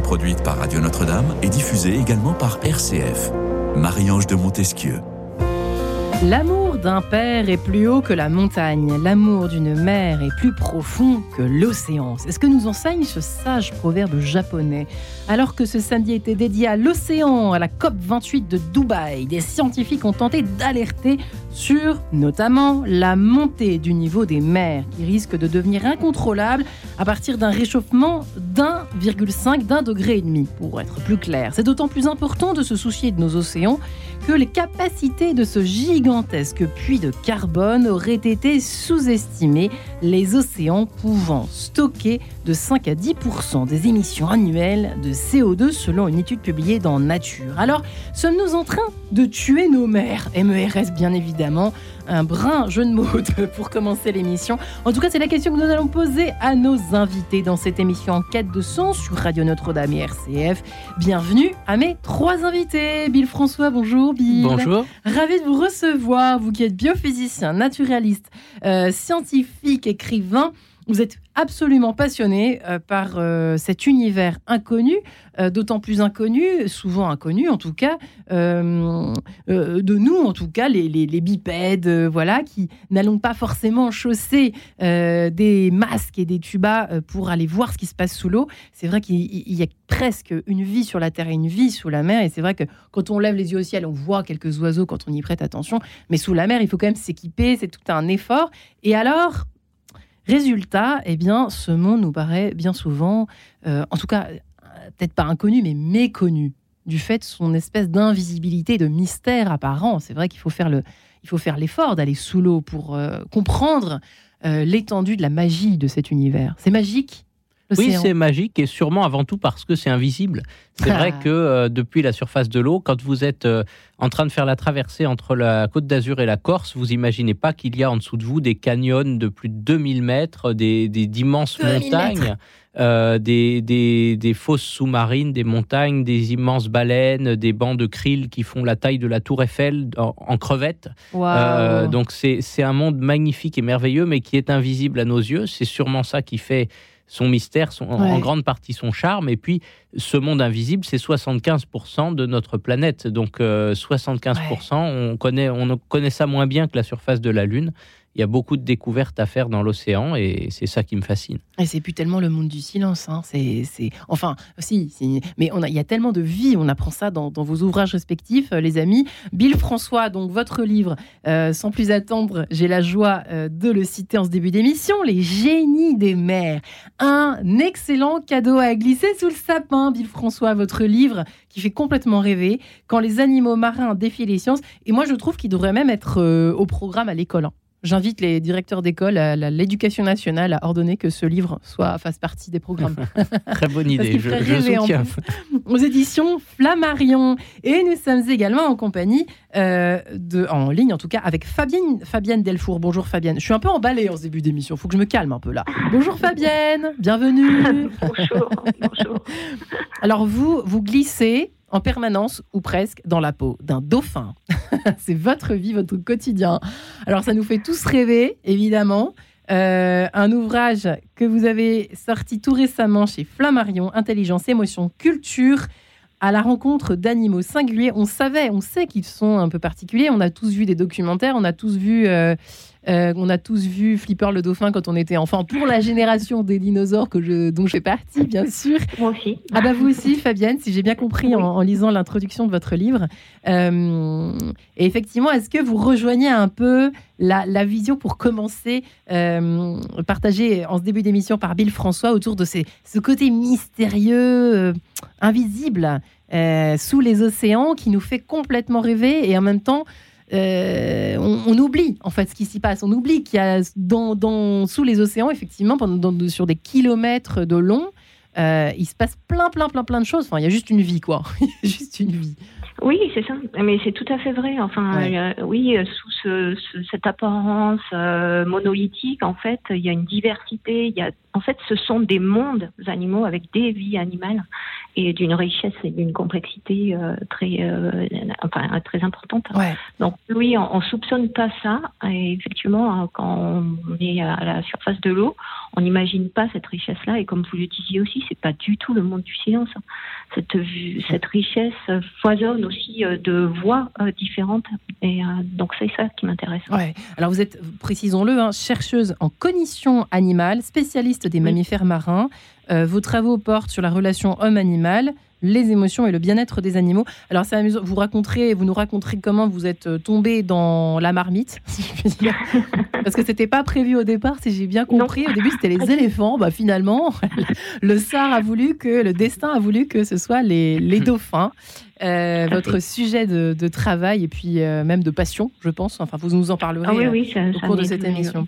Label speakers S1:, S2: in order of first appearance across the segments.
S1: produite par Radio Notre-Dame et diffusée également par RCF. Marie-Ange de Montesquieu.
S2: L'amour d'un père est plus haut que la montagne, l'amour d'une mère est plus profond que l'océan. C'est ce que nous enseigne ce sage proverbe japonais. Alors que ce samedi était dédié à l'océan, à la COP 28 de Dubaï, des scientifiques ont tenté d'alerter sur notamment la montée du niveau des mers qui risque de devenir incontrôlable à partir d'un réchauffement d'1,5 d'un degré et demi pour être plus clair. C'est d'autant plus important de se soucier de nos océans que les capacités de ce gigantesque puits de carbone auraient été sous-estimées, les océans pouvant stocker de 5 à 10% des émissions annuelles de CO2 selon une étude publiée dans Nature. Alors, sommes-nous en train de tuer nos mers MERS bien évidemment, un brin jeu de mots pour commencer l'émission. En tout cas, c'est la question que nous allons poser à nos invités dans cette émission en quête de sens sur Radio Notre-Dame et RCF. Bienvenue à mes trois invités. Bill François, bonjour Bill.
S3: Bonjour.
S2: Ravi de vous recevoir, vous qui êtes biophysicien, naturaliste, euh, scientifique, écrivain. Vous êtes absolument passionné euh, par euh, cet univers inconnu, euh, d'autant plus inconnu, souvent inconnu en tout cas, de nous en tout cas, les, les, bipèdes, voilà, qui n'allons pas forcément chausser des masques et des tubas pour aller voir ce qui se passe sous l'eau. C'est vrai qu'il y a presque une vie sur la terre et une vie sous la mer, et c'est vrai que quand on lève les yeux au ciel, on voit quelques oiseaux quand on y prête attention, mais sous la mer, il faut quand même s'équiper, c'est tout un effort. Et alors, Résultat, eh bien, ce monde nous paraît bien souvent, euh, en tout cas, peut-être pas inconnu, mais méconnu, du fait de son espèce d'invisibilité, de mystère apparent. C'est vrai qu'il faut faire le, il faut faire l'effort d'aller sous l'eau pour euh, comprendre euh, l'étendue de la magie de cet univers. C'est magique.
S3: Oui, c'est magique et sûrement avant tout parce que c'est invisible. C'est vrai que euh, depuis la surface de l'eau, quand vous êtes euh, en train de faire la traversée entre la Côte d'Azur et la Corse, vous imaginez pas qu'il y a en dessous de vous des canyons de plus de 2000 mètres, des d'immenses montagnes. Euh, des, des, des, fosses sous-marines, des montagnes, des immenses baleines, des bancs de krill qui font la taille de la tour Eiffel en, crevettes. donc c'est un monde magnifique et merveilleux, mais qui est invisible à nos yeux. C'est sûrement ça qui fait son mystère, son, en grande partie son charme. Et puis, ce monde invisible, c'est 75% de notre planète. Donc, 75%, euh, on, connaît, on connaît ça moins bien que la surface de la Lune il y a beaucoup de découvertes à faire dans l'océan et c'est ça qui me fascine.
S2: Et c'est plus tellement le monde du silence. Hein. C'est, Enfin, si, mais on a, il y a tellement de vie. On apprend ça dans, vos ouvrages respectifs, euh, les amis. Bill François, donc votre livre, euh, sans plus attendre, j'ai la joie euh, de le citer en ce début d'émission Les génies des mers. Un excellent cadeau à glisser sous le sapin, Bill François, votre livre qui fait complètement rêver quand les animaux marins défient les sciences. Et moi, je trouve qu'il devrait même être au programme à l'école. Hein. J'invite les directeurs d'école à l'éducation nationale à ordonner que ce livre soit fasse partie des programmes.
S3: Très bonne idée, je, je soutiens.
S2: aux éditions Flammarion. Et nous sommes également en compagnie, euh, de, en ligne en tout cas, avec Fabienne, Fabienne Delfour. Bonjour Fabienne. Je suis un peu emballée en ce début d'émission, il faut que je me calme un peu là. Bonjour Fabienne, bienvenue.
S4: bonjour, bonjour.
S2: Alors vous, vous glissez en permanence ou presque dans la peau d'un dauphin. c'est votre vie, votre quotidien. Alors ça nous fait tous rêver, évidemment. Euh, un ouvrage que vous avez sorti tout récemment chez Flammarion, Intelligence, Émotion, Culture, à la rencontre d'animaux singuliers. On savait, on sait qu'ils sont un peu particuliers. On a tous vu des documentaires, on a tous vu euh, euh, on a tous vu Flipper le dauphin quand on était enfant, pour la génération des dinosaures que je, dont je fais partie, bien sûr.
S4: Moi aussi.
S2: Ah bah vous aussi, Fabienne, si j'ai bien compris en, lisant l'introduction de votre livre. Euh, et effectivement, est-ce que vous rejoignez un peu la, vision pour commencer, euh, partagée en ce début d'émission par Bill François autour de ces, ce côté mystérieux, invisible, sous les océans, qui nous fait complètement rêver et en même temps euh, on, oublie en fait ce qui s'y passe. On oublie qu'il y a dans, sous les océans, effectivement, sur des kilomètres de long, euh, il se passe plein, plein, plein, plein de choses. Enfin, il y a juste une vie, quoi. juste une vie.
S4: Oui, c'est ça. Mais c'est tout à fait vrai. Enfin, oui, sous cette apparence euh, monolithique, en fait, il y a une diversité. Il y a, en fait, ce sont des mondes animaux avec des vies animales. et d'une richesse et d'une complexité très, enfin, très importante. Donc oui, on, ne soupçonne pas ça. Et effectivement, quand on est à la surface de l'eau, on n'imagine pas cette richesse-là. Et comme vous le disiez aussi, c'est pas du tout le monde du silence. Cette, cette richesse foisonne aussi de voix différentes. Et donc c'est ça qui m'intéresse.
S2: Ouais. Alors vous êtes, précisons-le, hein, chercheuse en cognition animale, spécialiste des mammifères marins. Euh, vos travaux portent sur la relation homme-animal, les émotions et le bien-être des animaux. Alors c'est amusant, vous raconterez, vous nous raconterez comment vous êtes euh, tombé dans la marmite, si je puis dire. parce que c'était pas prévu au départ, si j'ai bien compris. Au début c'était les éléphants, bah finalement le a voulu que, le destin a voulu que ce soit les, les dauphins. Euh, votre sujet de, travail et puis euh, même de passion, je pense. Enfin, vous nous en parlerez
S4: ah au
S2: cours de cette émission.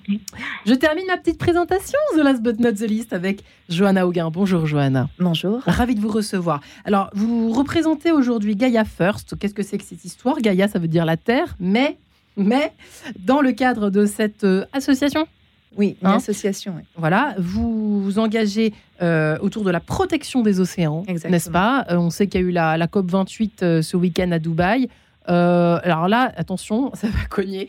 S2: Je termine ma petite présentation, The Last But Not The List, avec Johanna Auguin. Bonjour Johanna.
S5: Bonjour.
S2: Ravi de vous recevoir. Alors, vous représentez aujourd'hui Gaia First. Qu'est-ce que c'est que cette histoire? Gaia, ça veut dire la Terre, mais, mais dans le cadre de cette euh, association?
S5: Oui, une hein association.
S2: Voilà, vous vous engagez euh, autour de la protection des océans, n'est-ce pas? Euh, On sait qu'il y a eu la, COP 28 euh, ce week-end à Dubaï. alors là, attention, ça va cogner.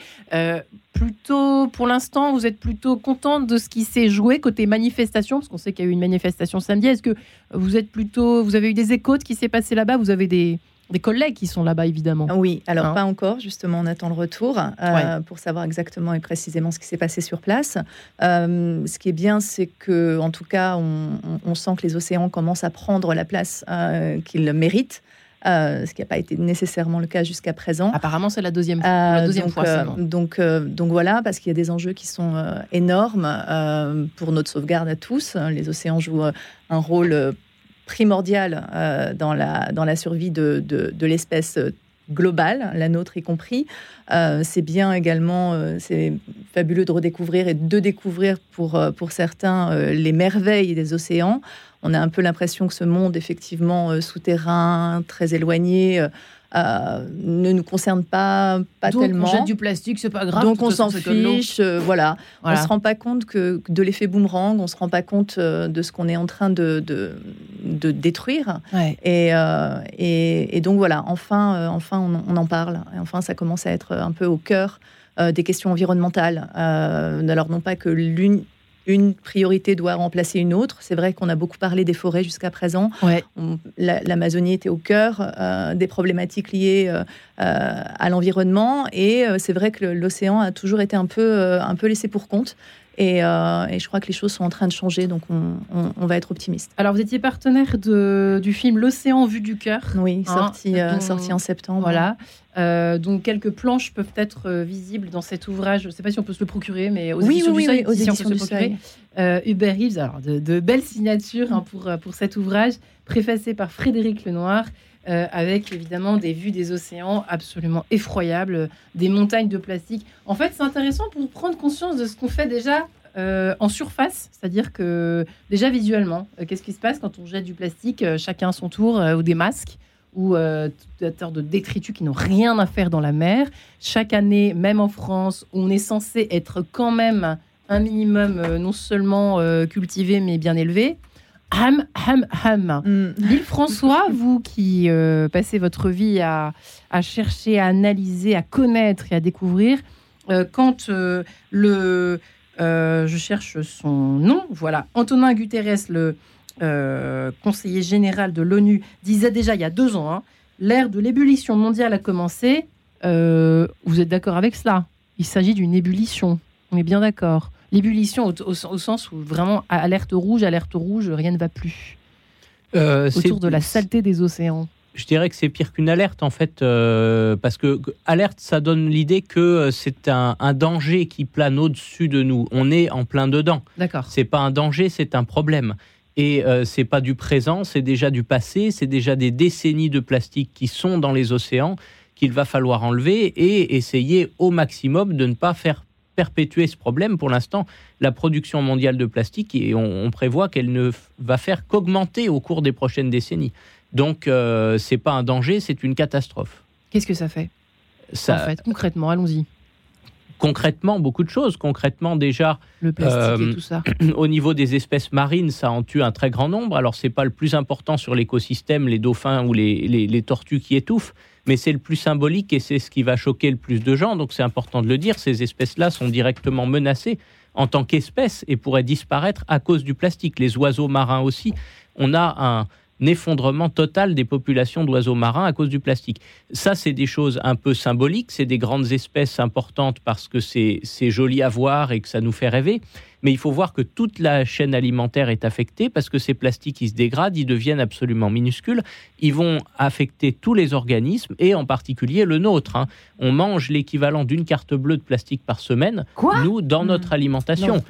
S2: plutôt, pour l'instant, vous êtes plutôt contente de ce qui s'est joué côté manifestation, parce qu'on sait qu'il y a eu une manifestation samedi. Est-ce que vous êtes plutôt, vous avez eu des échos de ce qui s'est passé là-bas? Vous avez des, des collègues qui sont là-bas, évidemment.
S5: Oui, alors hein pas encore, justement, on attend le retour euh, pour savoir exactement et précisément ce qui s'est passé sur place. Euh, ce qui est bien, c'est que, en tout cas, on, sent que les océans commencent à prendre la place euh, qu'ils méritent. ce qui n'a pas été nécessairement le cas jusqu'à présent.
S2: Apparemment, c'est la deuxième, la deuxième
S5: donc,
S2: fois.
S5: donc, donc voilà, parce qu'il y a des enjeux qui sont énormes pour notre sauvegarde à tous. Les océans jouent un rôle primordial euh, dans, la, dans la survie de, de, l'espèce globale, la nôtre y compris. Euh, c'est bien également, euh, c'est fabuleux de redécouvrir et de découvrir pour, pour certains les merveilles des océans. On a un peu l'impression que ce monde, effectivement, souterrain, très éloigné, euh, ne nous concerne pas, pas
S2: Donc
S5: tellement.
S2: On jette du plastique, c'est pas grave.
S5: Donc on s'en fiche, euh, voilà. On se rend pas compte que de l'effet boomerang, on se rend pas compte euh, de ce qu'on est en train de, de, détruire. Et, et, donc voilà, enfin, enfin on, on, en parle. Et enfin, ça commence à être un peu au cœur des questions environnementales. alors non pas que l'une une priorité doit remplacer une autre. C'est vrai qu'on a beaucoup parlé des forêts jusqu'à présent. L'Amazonie était au cœur euh, des problématiques liées euh, euh, à l'environnement et c'est vrai que l'océan a toujours été un peu, un peu laissé pour compte. Et, je crois que les choses sont en train de changer, donc on, va être optimiste.
S2: Alors, vous étiez partenaire de, du film L'océan vu du cœur.
S5: Oui, hein, sorti, sorti en septembre.
S2: Voilà. Euh, donc quelques planches peuvent être euh, visibles dans cet ouvrage. Je ne sais pas si on peut se le procurer, mais aux
S5: oui,
S2: éditions
S5: oui,
S2: du
S5: Seuil, aux éditions du Seuil.
S2: Euh, Hubert Reeves, alors de, belles signatures hein, pour, pour cet ouvrage, préfacé par Frédéric Lenoir, avec évidemment des vues des océans absolument effroyables, des montagnes de plastique. En fait, c'est intéressant pour prendre conscience de ce qu'on fait déjà en surface, c'est-à-dire que déjà visuellement, qu'est-ce qui se passe quand on jette du plastique, chacun à son tour, ou des masques ou euh, de détritus qui n'ont rien à faire dans la mer. Chaque année, même en France, on est censé être quand même un minimum euh, non seulement euh, cultivé mais bien élevé. Ham, ham, ham. Mm. François, vous qui euh, passez votre vie à, à, chercher, à analyser, à connaître et à découvrir, quand le, je cherche son nom, voilà, Antonin Guterres, le euh, conseiller général de l'ONU, disait déjà il y a deux ans, hein, l'ère de l'ébullition mondiale a commencé. Euh, vous êtes d'accord avec cela? Il s'agit d'une ébullition. On est bien d'accord. L'ébullition au, sens où vraiment alerte rouge, alerte rouge, rien ne va plus. Euh, Autour de la saleté des océans.
S3: Je dirais que c'est pire qu'une alerte en fait, parce que alerte, ça donne l'idée que c'est un, un, danger qui plane au-dessus de nous. On est en plein dedans.
S2: D'accord.
S3: C'est pas un danger, c'est un problème. Et euh, c'est pas du présent, c'est déjà du passé, c'est déjà des décennies de plastique qui sont dans les océans qu'il va falloir enlever et essayer au maximum de ne pas faire perpétuer ce problème. Pour l'instant, la production mondiale de plastique, et on, prévoit qu'elle ne va faire qu'augmenter au cours des prochaines décennies. Donc, euh, c'est pas un danger, c'est une catastrophe.
S2: Qu'est-ce que ça fait? Ça, en fait, concrètement, allons-y
S3: concrètement beaucoup de choses. Concrètement, déjà,
S2: le plastique et tout ça.
S3: au niveau des espèces marines, ça en tue un très grand nombre. Alors, c'est pas le plus important sur l'écosystème, les dauphins ou les, les, tortues qui étouffent, mais c'est le plus symbolique et c'est ce qui va choquer le plus de gens. Donc, c'est important de le dire. Ces espèces-là sont directement menacées en tant qu'espèces et pourraient disparaître à cause du plastique. Les oiseaux marins aussi. On a un effondrement total des populations d'oiseaux marins à cause du plastique. Ça, c'est des choses un peu symboliques, c'est des grandes espèces importantes parce que c'est joli à voir et que ça nous fait rêver. Mais il faut voir que toute la chaîne alimentaire est affectée parce que ces plastiques, ils se dégradent, ils deviennent absolument minuscules. Ils vont affecter tous les organismes et en particulier le nôtre. Hein. On mange l'équivalent d'une carte bleue de plastique par semaine, nous, dans hmm. notre alimentation.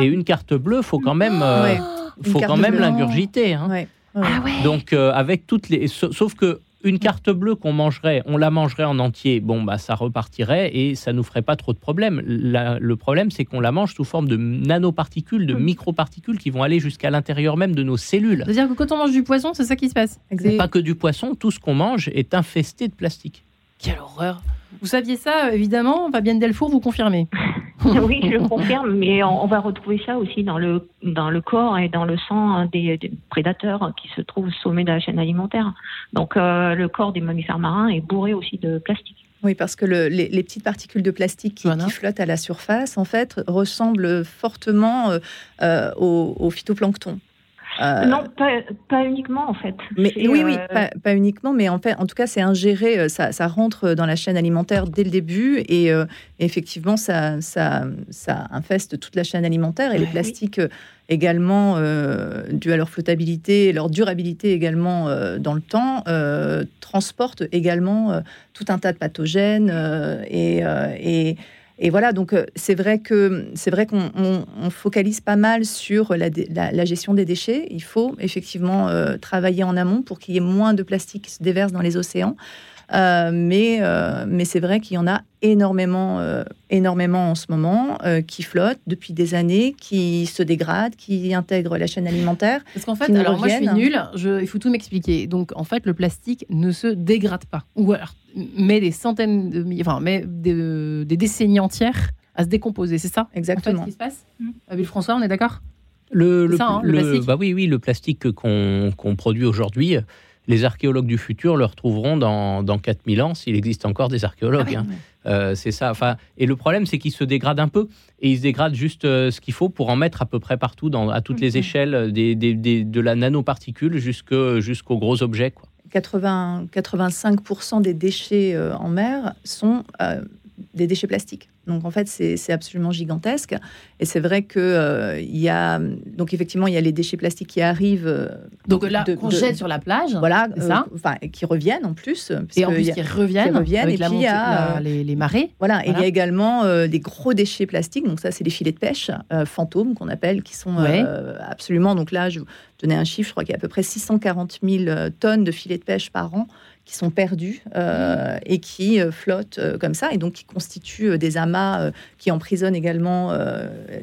S3: et une carte bleue, faut quand même, euh, faut quand même l'ingurgiter. Hein.
S2: Ah
S3: Donc euh, avec toutes les, sauf que une carte bleue qu'on mangerait, on la mangerait en entier, bon bah ça repartirait et ça nous ferait pas trop de problèmes. le problème c'est qu'on la mange sous forme de nanoparticules, de hmm. microparticules qui vont aller jusqu'à l'intérieur même de nos cellules.
S2: C'est-à-dire que quand on mange du poisson, c'est ça qui se passe.
S3: Pas que du poisson, tout ce qu'on mange est infesté de plastique.
S2: Quelle horreur Vous saviez ça évidemment, Fabienne Delfour, vous confirmez
S4: oui, je confirme, mais on, va retrouver ça aussi dans le, dans le corps et dans le sang des, prédateurs qui se trouvent au sommet de la chaîne alimentaire. Donc euh, le corps des mammifères marins est bourré aussi de plastique.
S5: Oui, parce que les, petites particules de plastique qui, flottent à la surface, en fait, ressemblent fortement euh, euh, au, phytoplancton.
S4: Euh, non, pas, uniquement en fait.
S5: Mais, oui, oui, euh, pas, uniquement, mais en fait, en tout cas, c'est ingéré, euh, ça, ça, rentre dans la chaîne alimentaire dès le début et effectivement, ça, ça, ça, infeste toute la chaîne alimentaire et les plastiques également, dû à leur flottabilité leur durabilité également dans le temps, transportent également tout un tas de pathogènes et, et et voilà, donc euh, c'est vrai que c'est vrai qu'on focalise pas mal sur la, gestion des déchets. Il faut effectivement euh, travailler en amont pour qu'il y ait moins de plastique qui se déverse dans les océans. Euh, mais mais c'est vrai qu'il y en a énormément, énormément en ce moment, qui flottent depuis des années, qui se dégradent, qui intègrent la chaîne alimentaire.
S2: Parce qu'en fait, alors moi je suis nulle, il faut tout m'expliquer. Donc en fait, le plastique ne se dégrade pas. Ou alors met des centaines de enfin, met des, décennies entières à se décomposer, c'est ça
S5: Exactement.
S2: ce qui se passe mmh. François, on est d'accord
S3: le, le, hein, plastique bah oui, oui, le plastique qu'on produit aujourd'hui, les archéologues du futur le retrouveront dans, dans 4000 ans, s'il existe encore des archéologues. Ah hein. euh, c'est ça. Enfin, et le problème, c'est qu'il se dégrade un peu. Et il se dégrade juste euh, ce qu'il faut pour en mettre à peu près partout, dans, à toutes les échelles, des, des, de la nanoparticule jusqu'aux gros objets. Quoi.
S5: 80, 85% des déchets euh, en mer sont euh, des déchets plastiques. Donc en fait, c'est absolument gigantesque. Et c'est vrai que euh, il y a donc effectivement il y a les déchets plastiques qui arrivent. Euh,
S2: donc là, qu'on jette sur la plage.
S5: Voilà, ça. Euh, qui reviennent en plus.
S2: Et en plus, qui reviennent.
S5: reviennent.
S2: et puis il y a les, marées.
S5: Voilà, Et il y a également des gros déchets plastiques. Donc ça, c'est les filets de pêche fantômes qu'on appelle, qui sont absolument. Donc là, je donnais un chiffre. Je crois qu'il y a à peu près 640 000 tonnes de filets de pêche par an qui sont perdus euh, et qui euh, flottent euh, comme ça, et donc qui constituent des amas qui emprisonnent également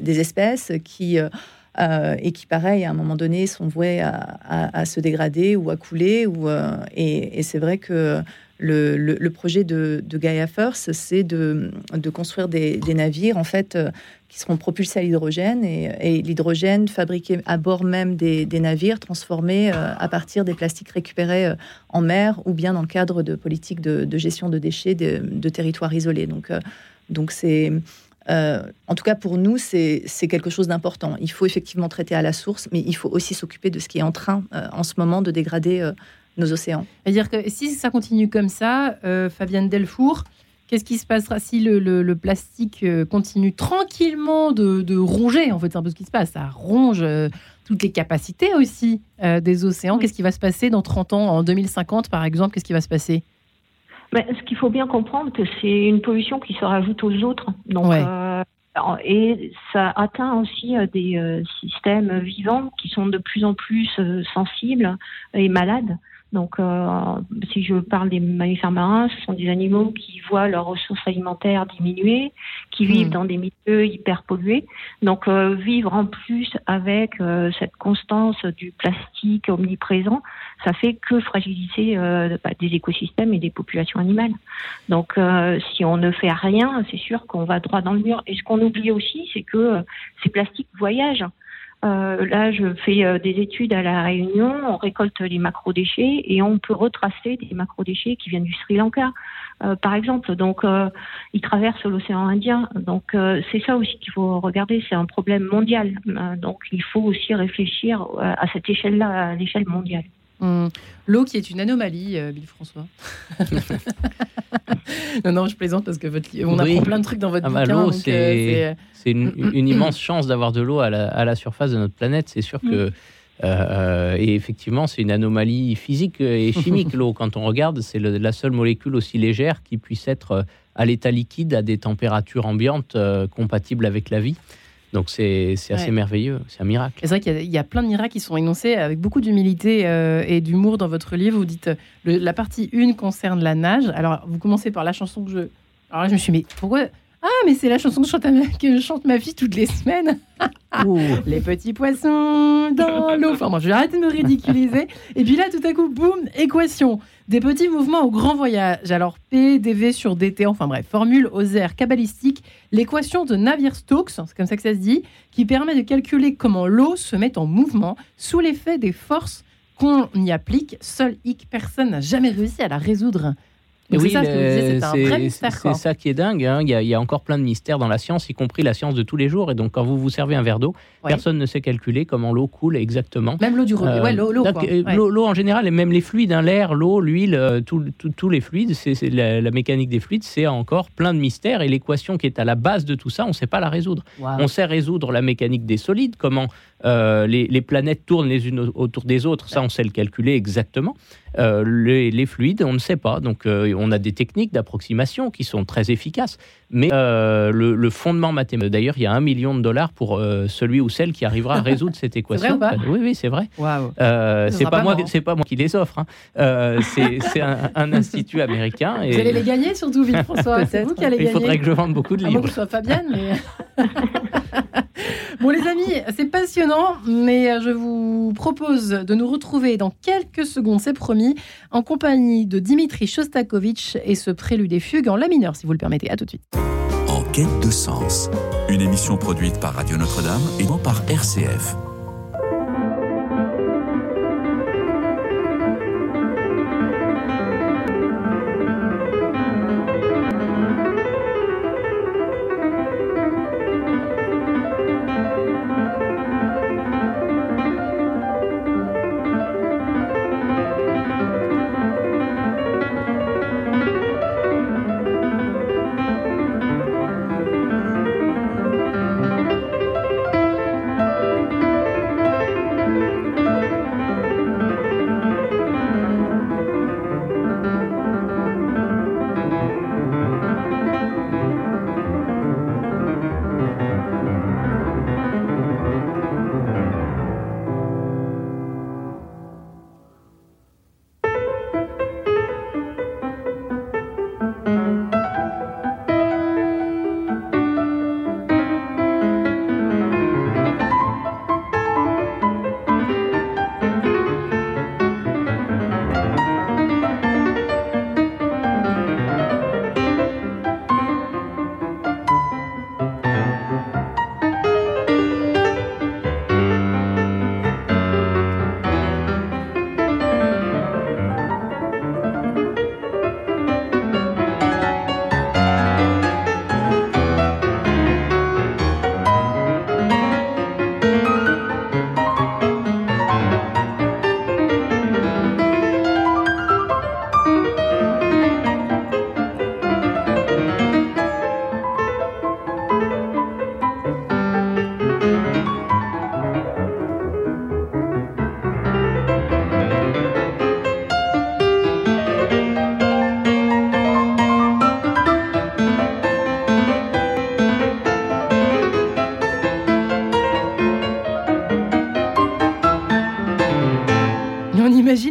S5: des espèces, qui et qui, pareil, à un moment donné, sont voués à, se dégrader ou à couler. Ou, et, c'est vrai que le, projet de, Gaia First, c'est de, construire des, navires, en fait, qui seront propulsés à l'hydrogène et, l'hydrogène fabriqué à bord même des, navires, transformé euh, à partir des plastiques récupérés euh, en mer ou bien dans le cadre de politiques de, gestion de déchets de, territoires isolés. Donc, euh, donc c'est en tout cas, pour nous, c'est quelque chose d'important. Il faut effectivement traiter à la source, mais il faut aussi s'occuper de ce qui est en train, en ce moment, de dégrader nos océans.
S2: C'est-à-dire que si ça continue comme ça, Fabienne Delfour, Qu'est-ce qui se passera si le, plastique euh, continue tranquillement de, ronger En fait, c'est un peu ce qui se passe. Ça ronge euh, toutes les capacités aussi euh, des océans. Qu'est-ce qui va se passer dans 30 ans, en 2050 par exemple? Qu'est-ce qui va se passer?
S4: Ben, Ce qu'il faut bien comprendre, que c'est une pollution qui se rajoute aux autres. Donc, et ça atteint aussi des systèmes vivants qui sont de plus en plus sensibles et malades. Donc, euh, si je parle des mammifères marins, ce sont des animaux qui voient leurs ressources alimentaires diminuer, qui vivent hmm. dans des milieux hyper pollués. Donc, euh, vivre en plus avec euh, cette constance du plastique omniprésent, ça fait que fragiliser bah, des écosystèmes et des populations animales. Donc, si on ne fait rien, c'est sûr qu'on va droit dans le mur. Et ce qu'on oublie aussi, c'est que ces plastiques voyagent. Euh, là, je fais euh, des études à La Réunion, on récolte les macrodéchets et on peut retracer des macrodéchets qui viennent du Sri Lanka, euh, par exemple. Donc, ils traversent l'océan Indien. Donc, c'est ça aussi qu'il faut regarder. C'est un problème mondial. donc, il faut aussi réfléchir à cette échelle-là, à l'échelle mondiale.
S2: Hum. L'eau qui est une anomalie, Bill François. non, non, je plaisante parce que votre... on apprend plein de trucs dans votre ah bah,
S3: L'eau, c'est une, immense chance d'avoir de l'eau à, la, surface de notre planète. C'est sûr que. Euh, euh, et effectivement, c'est une anomalie physique et chimique, l'eau. Quand on regarde, c'est la seule molécule aussi légère qui puisse être euh, à l'état liquide à des températures ambiantes compatibles avec la vie. Donc c'est assez merveilleux, c'est un miracle.
S2: C'est vrai qu'il y, a plein de miracles qui sont énoncés avec beaucoup d'humilité et d'humour dans votre livre. Vous dites la partie 1 concerne la nage. Alors vous commencez par la chanson que je. Alors là, je me suis dit, mais pourquoi? Ah, mais c'est la chanson que, chante, que chante ma fille toutes les semaines. les petits poissons dans l'eau. Enfin, moi, je vais arrêter de me ridiculiser. Et puis là, tout à coup, boum, équation. Des petits mouvements au grand voyage. Alors, P, DV sur DT, enfin bref, formule aux airs cabalistiques. L'équation de Navier-Stokes, c'est comme ça que ça se dit, qui permet de calculer comment l'eau se met en mouvement sous l'effet des forces qu'on y applique. Seul hic, personne n'a jamais réussi à la résoudre
S3: oui, c'est ça qui est dingue. Hein. Il, y a, encore plein de mystères dans la science, y compris la science de tous les jours. Et donc, quand vous vous servez un verre d'eau, personne ne sait calculer comment l'eau coule exactement.
S2: Même l'eau du robinet.
S3: Euh, l'eau, en général, et même les fluides, hein, l'air, l'eau, l'huile, euh, tous les fluides, c'est la, mécanique des fluides, c'est encore plein de mystères. Et l'équation qui est à la base de tout ça, on ne sait pas la résoudre. On sait résoudre la mécanique des solides, comment euh, les, planètes tournent les unes autour des autres, ça on sait le calculer exactement. Euh, les, fluides, on ne sait pas. Donc euh, on a des techniques d'approximation qui sont très efficaces. Mais le, fondement mathématique, d'ailleurs, il y a un million de dollars pour celui ou celle qui arrivera à résoudre cette équation. oui, oui, c'est vrai. c'est pas, moi, c'est pas moi qui les offre. Hein. c'est un, institut américain.
S2: Et... Vous allez les gagner surtout, François. C'est vous qui allez
S3: gagner. Il faudrait que je vende beaucoup de livres.
S2: que Fabienne, mais... bon, les amis, c'est passionnant, mais je vous propose de nous retrouver dans quelques secondes, c'est promis, en compagnie de Dimitri Shostakovich et ce prélude des fugues en la mineur, si vous le permettez. À tout de suite.
S1: En quête de sens, une émission produite par Radio Notre-Dame et non par RCF.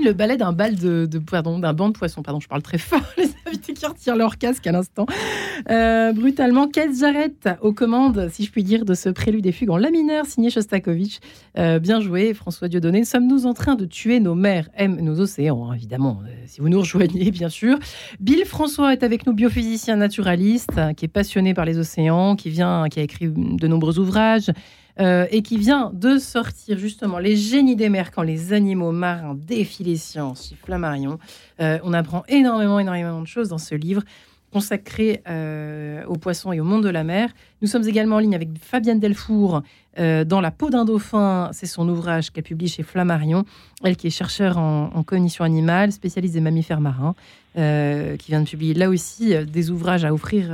S2: Le balai d'un bal de, pardon, d'un banc de poissons. Pardon, je parle très fort. Les invités qui retirent leur casque à l'instant. Euh, brutalement, Kate Jarrett aux commandes, si je puis dire, de ce prélude des fugues en la signé Shostakovich. Euh, bien joué, François Dieudonné. Sommes-nous en train de tuer nos mers, aiment nos océans, hein, évidemment, euh, si vous nous rejoignez, bien sûr. Bill François est avec nous, biophysicien naturaliste, qui est passionné par les océans, qui vient, qui a écrit de nombreux ouvrages. Euh, et qui vient de sortir justement Les génies des mers quand les animaux marins défient les sciences chez Flammarion. Euh, on apprend énormément, énormément de choses dans ce livre consacré euh, aux poissons et au monde de la mer. Nous sommes également en ligne avec Fabienne Delfour dans La peau d'un dauphin. C'est son ouvrage qu'elle publie chez Flammarion. Elle qui est chercheure en, cognition animale, spécialiste des mammifères marins, qui vient de publier là aussi des ouvrages à offrir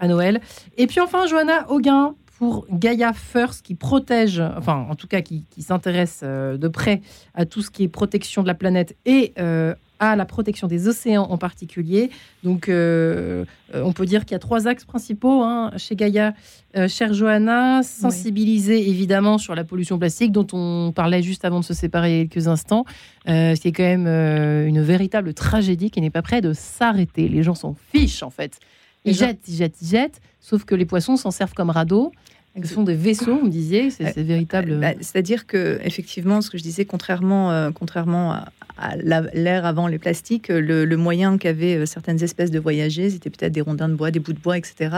S2: à Noël. Et puis enfin, Johanna Auguin, pour Gaia First, qui protège, enfin en tout cas qui, s'intéresse euh, de près à tout ce qui est protection de la planète et euh, à la protection des océans en particulier. Donc euh, on peut dire qu'il y a trois axes principaux hein, chez Gaia. chère Johanna, sensibiliser évidemment sur la pollution plastique dont on parlait juste avant de se séparer il quelques instants. c'est quand même une véritable tragédie qui n'est pas près de s'arrêter. Les gens s'en fichent en fait. Ils jettent, ils jettent, ils jettent, sauf que les poissons s'en servent comme radeaux. Ce sont des vaisseaux, vous disiez, c'est véritable.
S5: Bah, c'est-à-dire que, effectivement, ce que je disais, contrairement, euh, contrairement à l'ère avant les plastiques, le, moyen qu'avaient euh, certaines espèces de voyager, c'était peut-être des rondins de bois, des bouts de bois, etc.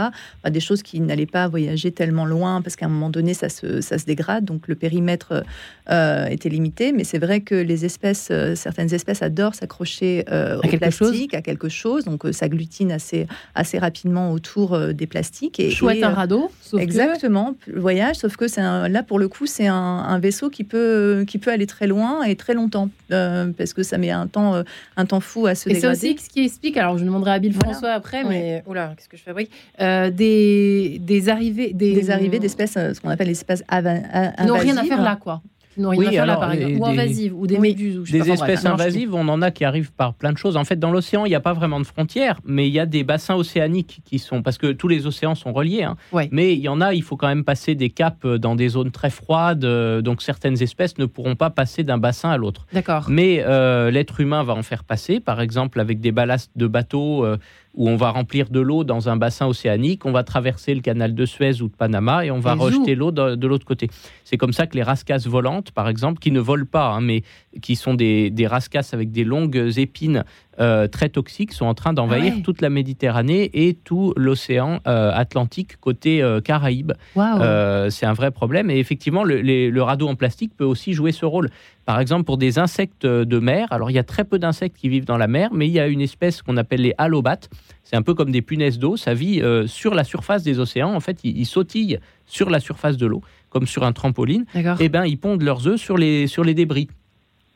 S5: des choses qui n'allaient pas voyager tellement loin parce qu'à un moment donné, ça se, ça se dégrade. Donc le périmètre euh, était limité. Mais c'est vrai que les espèces, euh, certaines espèces adorent s'accrocher au plastique, à quelque chose. Donc s'agglutinent assez, assez rapidement autour des plastiques.
S2: Et, Chouette un radeau.
S5: exactement. Le voyage, sauf que c'est là, pour le coup, c'est un, vaisseau qui peut, qui peut aller très loin et très longtemps parce que ça met un temps, euh, un temps fou à se
S2: et
S5: dégrader.
S2: Et c'est aussi ce qui explique, alors je demanderai à Bill François après, mais oula, qu'est-ce que je fabrique euh, des, des arrivées
S5: des, arrivées d'espèces, euh, ce qu'on appelle les espèces invasives.
S2: Ils n'ont rien à faire là, quoi oui, alors, par exemple, ou invasives, ou des méduses. Ou
S3: des espèces invasives, on en a qui arrivent par plein de choses. En fait, dans l'océan, il n'y a pas vraiment de frontières, mais il y a des bassins océaniques qui sont. Parce que tous les océans sont reliés. Hein. Mais il y en a, il faut quand même passer des caps dans des zones très froides. Euh, donc certaines espèces ne pourront pas passer d'un bassin à l'autre.
S2: D'accord.
S3: Mais euh, l'être humain va en faire passer, par exemple, avec des ballasts de bateaux. Euh, où on va remplir de l'eau dans un bassin océanique, on va traverser le canal de Suez ou de Panama et on va rejeter l'eau de, l'autre côté. C'est comme ça que les rascasses volantes, par exemple, qui ne volent pas, hein, mais qui sont des, des rascasses avec des longues épines euh, très toxiques sont en train d'envahir ah toute la Méditerranée et tout l'océan euh, Atlantique côté euh, Caraïbes. c'est un vrai problème. Et effectivement, le, le, radeau en plastique peut aussi jouer ce rôle. Par exemple, pour des insectes de mer, alors il y a très peu d'insectes qui vivent dans la mer, mais il y a une espèce qu'on appelle les halobates. C'est un peu comme des punaises d'eau. Ça vit sur la surface des océans. En fait, ils, sautillent sur la surface de l'eau, comme sur un trampoline. Et eh ben, ils pondent leurs œufs sur les, sur les débris.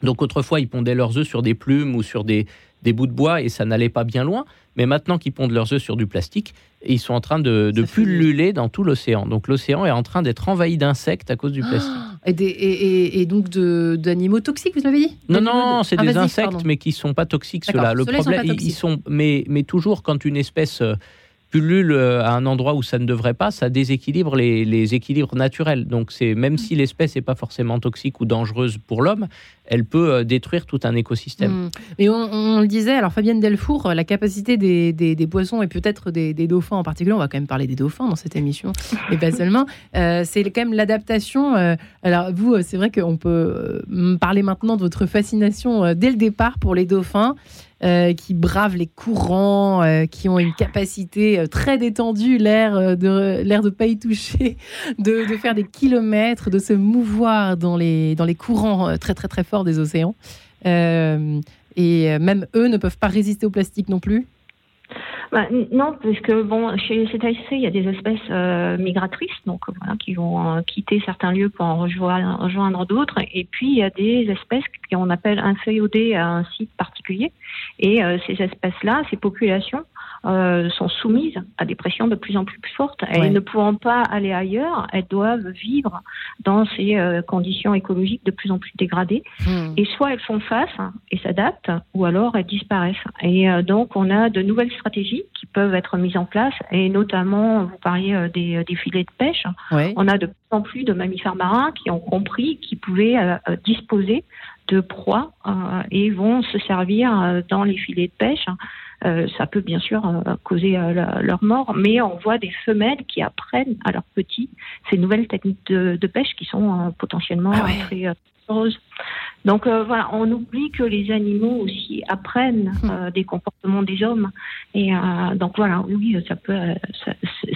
S3: Donc autrefois, ils pondaient leurs œufs sur des plumes ou sur des, des bouts de bois et ça n'allait pas bien loin. Mais maintenant qu'ils pondent leurs œufs sur du plastique, ils sont en train de, pulluler dans tout l'océan. Donc l'océan est en train d'être envahi d'insectes à cause du plastique.
S2: et, donc d'animaux toxiques, vous l'avez dit
S3: Non, non, c'est des insectes, mais qui ne sont pas toxiques. Ceux-là. Le problème, ils, sont, mais, mais toujours quand une espèce euh, pullule euh, à un endroit où ça ne devrait pas, ça déséquilibre les, équilibres naturels. Donc c'est même si l'espèce n'est pas forcément toxique ou dangereuse pour l'homme, elle peut euh, détruire tout un écosystème.
S2: Hmm. Mais on, le disait, alors Fabienne Delfour, euh, la capacité des, poissons et peut-être des, dauphins en particulier, on va quand même parler des dauphins dans cette émission, et pas seulement, c'est quand même l'adaptation. alors vous, c'est vrai qu'on peut parler maintenant de votre fascination dès le départ pour les dauphins. Euh, qui bravent les courants, euh, qui ont une capacité euh, très détendue, l'air de l'air de pas y toucher, de, de, faire des kilomètres, de se mouvoir dans les dans les courants très très très forts des océans. et même eux ne peuvent pas résister au plastique non plus.
S4: Bah, non, parce que bon, chez les cétacés, il y a des espèces euh, migratrices, donc voilà, qui vont euh, quitter certains lieux pour en rejoindre, rejoindre d'autres. Et puis il y a des espèces qu'on appelle inféodées à un site particulier. Et euh, ces espèces-là, ces populations, euh, sont soumises à des pressions de plus en plus fortes. Elles ne pouvant pas aller ailleurs, elles doivent vivre dans ces euh, conditions écologiques de plus en plus dégradées. Hmm. Et soit elles font face et s'adaptent, ou alors elles disparaissent. Et euh, donc on a de nouvelles stratégies qui peuvent être mises en place, et notamment, vous parliez des, des, filets de pêche. On a de plus en plus de mammifères marins qui ont compris qu'ils pouvaient disposer de proie et vont se servir dans les filets de pêche. Ça peut bien sûr causer leur mort, mais on voit des femelles qui apprennent à leurs petits ces nouvelles techniques de, pêche qui sont potentiellement ah très dangereuses. Donc voilà, on oublie que les animaux aussi apprennent hum. des comportements des hommes. Et donc voilà, oui, ça peut,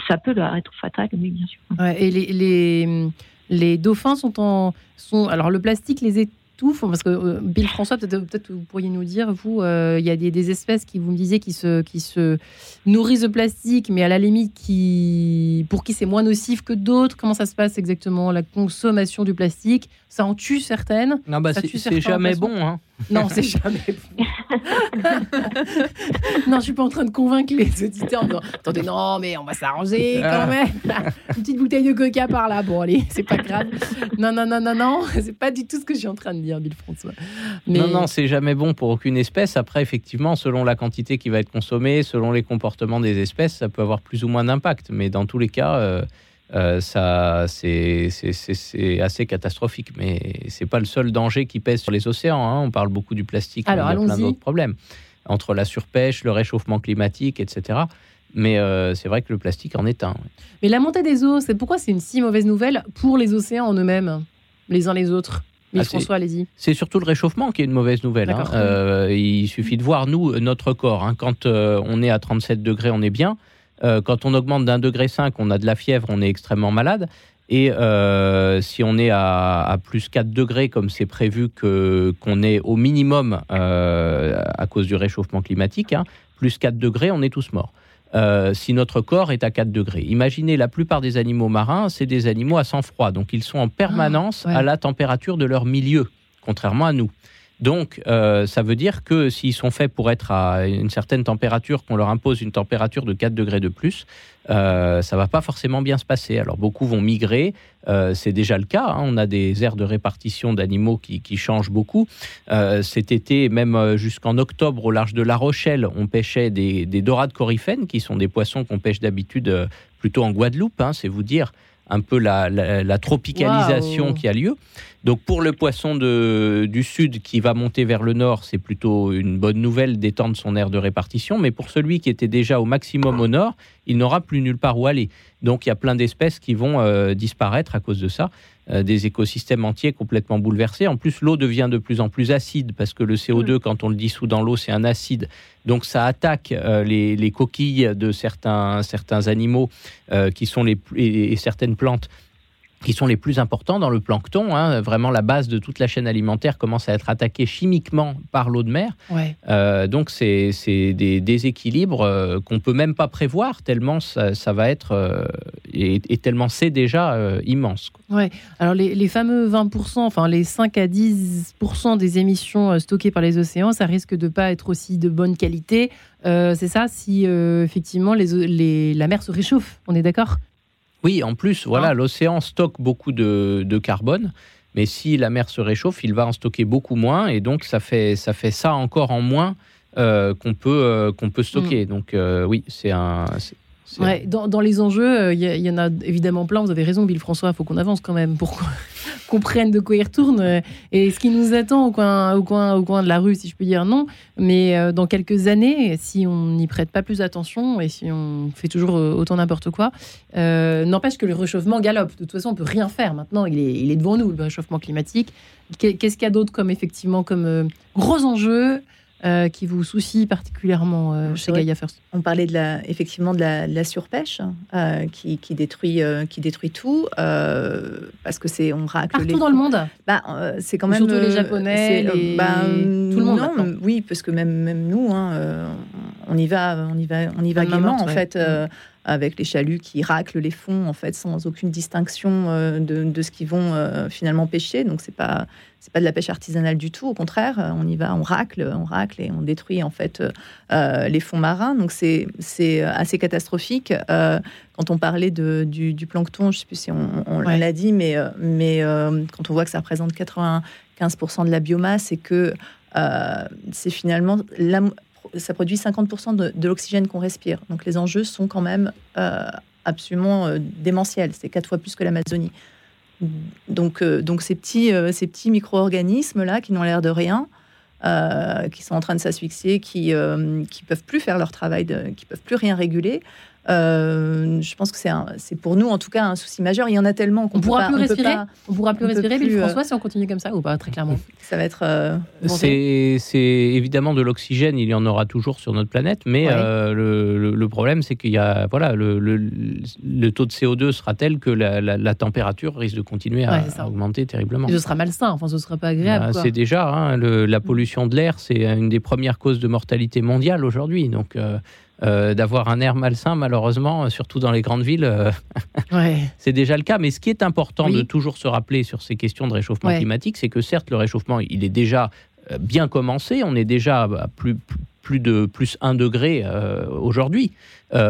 S4: ça, peut leur être fatal, oui, bien sûr.
S2: et les, les, les dauphins sont en. Sont, alors, le plastique les étouffe Parce que euh, Bill François, peut-être vous pourriez nous dire, vous, euh, il y a des, espèces qui, vous me disiez, qui se, qui se nourrissent de plastique, mais à la limite, qui, pour qui c'est moins nocif que d'autres. Comment ça se passe exactement, la consommation du plastique? Ça en tue certaines?
S3: Non, bah, c'est jamais bon. Hein.
S2: Non, c'est jamais bon. non, je suis pas en train de convaincre les auditeurs en disant Attendez, non, mais on va s'arranger quand ah. même. Une petite bouteille de coca par là. Bon, allez, c'est pas grave. Non, non, non, non, non. C'est pas du tout ce que je suis en train de dire, Bill François.
S3: Non, non, c'est jamais bon pour aucune espèce. Après, effectivement, selon la quantité qui va être consommée, selon les comportements des espèces, ça peut avoir plus ou moins d'impact. Mais dans tous les cas, euh, euh, ça, c'est assez catastrophique. Mais c'est pas le seul danger qui pèse sur les océans. Hein. On parle beaucoup du plastique,
S2: Alors,
S3: il y a plein d'autres problèmes entre la surpêche, le réchauffement climatique, etc. Mais euh, c'est vrai que le plastique en est un.
S2: Mais la montée des eaux, c'est pourquoi c'est une si mauvaise nouvelle pour les océans en eux-mêmes, les uns les autres? Mais ah, François, allez-y.
S3: C'est surtout le réchauffement qui est une mauvaise nouvelle. Hein. Euh, il suffit de voir, nous, notre corps. Hein. Quand on est à 37 degrés, on est bien. Euh, quand on augmente d'un degré 5, on a de la fièvre, on est extrêmement malade. Et euh, si on est à, plus 4 degrés, comme c'est prévu que, qu'on est au minimum euh, à cause du réchauffement climatique, hein, plus 4 degrés, on est tous morts. si notre corps est à 4 degrés. Imaginez, la plupart des animaux marins, c'est des animaux à sang froid. Donc, ils sont en permanence ah, à la température de leur milieu, contrairement à nous. Donc, euh, ça veut dire que s'ils sont faits pour être à une certaine température, qu'on leur impose une température de 4 degrés de plus, euh, ça va pas forcément bien se passer. Alors, beaucoup vont migrer. Euh, c'est déjà le cas. Hein. On a des aires de répartition d'animaux qui, changent beaucoup. cet été, même jusqu'en octobre, au large de La Rochelle, on pêchait des, dorades coryphènes, qui sont des poissons qu'on pêche d'habitude plutôt en Guadeloupe. Hein, c'est vous dire un peu la, tropicalisation qui a lieu. Donc pour le poisson de, du sud qui va monter vers le nord, c'est plutôt une bonne nouvelle d'étendre son aire de répartition. Mais pour celui qui était déjà au maximum au nord, il n'aura plus nulle part où aller. Donc il y a plein d'espèces qui vont euh, disparaître à cause de ça. Euh, des écosystèmes entiers complètement bouleversés. En plus, l'eau devient de plus en plus acide parce que le CO2, quand on le dissout dans l'eau, c'est un acide. Donc ça attaque euh, les, coquilles de certains, certains animaux qui sont les, et certaines plantes qui sont les plus importants dans le plancton. Hein. Vraiment, la base de toute la chaîne alimentaire commence à être attaquée chimiquement par l'eau de mer. Euh, donc, c'est des déséquilibres euh, qu'on peut même pas prévoir, tellement ça, va être, euh, et, tellement c'est déjà immense.
S2: Ouais. Alors, les, fameux 20%, enfin les 5 à 10% des émissions stockées par les océans, ça risque de pas être aussi de bonne qualité. c'est ça, si effectivement les, la mer se réchauffe, on est d'accord?
S3: Oui, en plus, voilà, l'océan stocke beaucoup de, carbone. Mais si la mer se réchauffe, il va en stocker beaucoup moins, et donc ça fait ça, fait ça encore en moins euh, qu'on peut, euh, qu'on peut stocker. Mm. Donc euh, oui, c'est un,
S2: dans, les enjeux, il y, en a évidemment plein. Vous avez raison, Bill François, il faut qu'on avance quand même pour qu'on prenne de quoi il retourne. Et ce qui nous attend au coin, au, coin, au coin de la rue, si je peux dire non. Mais euh, dans quelques années, si on n'y prête pas plus attention et si on fait toujours euh, autant n'importe quoi, euh, n'empêche que le réchauffement galope. De toute façon, on peut rien faire maintenant. Il est, il est devant nous, le réchauffement climatique. Qu'est-ce qu'il y a d'autre comme effectivement comme gros enjeux euh, qui vous soucie particulièrement euh, chez Gaia First
S5: On parlait de la, effectivement de la, surpêche euh, qui, détruit, qui détruit tout parce que c'est on racle
S2: partout dans le monde.
S5: Bah, c'est quand même
S2: surtout les Japonais, bah, tout le monde. Non,
S5: oui, parce que même même nous, hein, on y va, on y va, on y va gaiement en fait. Mm avec les chaluts qui raclent les fonds en fait sans aucune distinction euh, de, ce qu'ils vont euh, finalement pêcher. Donc c'est pas c'est pas de la pêche artisanale du tout. Au contraire, euh, on y va, on racle, on racle et on détruit en fait les fonds marins. Donc c'est c'est assez catastrophique. quand on parlait de, du, plancton, je sais plus si on, l'a dit, mais mais quand on voit que ça représente 95% de la biomasse et que c'est finalement la, ça produit 50% de, l'oxygène qu'on respire. Donc les enjeux sont quand même euh, absolument euh, démentiels. C'est quatre fois plus que l'Amazonie. Donc, donc ces petits, ces petits micro-organismes-là qui n'ont l'air de rien, qui sont en train de s'asphyxier, qui ne peuvent plus faire leur travail, de, qui peuvent plus rien réguler, euh, je pense que c'est pour nous, en tout cas, un souci majeur. Il y en a tellement qu'on
S2: ne pourra,
S5: plus
S2: respirer. on pourra plus respirer, plus, François, si on continue comme ça ou pas, très clairement.
S5: Ça va être. Euh,
S3: c'est évidemment de l'oxygène, il y en aura toujours sur notre planète, mais euh, le, problème, c'est qu'il y a voilà, le, le, taux de CO2 sera tel que la, température risque de continuer à, augmenter terriblement.
S2: ce sera malsain, enfin, ce sera pas agréable.
S3: Bah, c'est déjà hein, la pollution de l'air, c'est une des premières causes de mortalité mondiale aujourd'hui, donc. Euh, d'avoir un air malsain, malheureusement, surtout dans les grandes villes, euh, c'est déjà le cas. Mais ce qui est important de toujours se rappeler sur ces questions de réchauffement climatique, c'est que certes, le réchauffement, il est déjà euh, bien commencé, on est déjà à plus, plus de plus 1 degré aujourd'hui,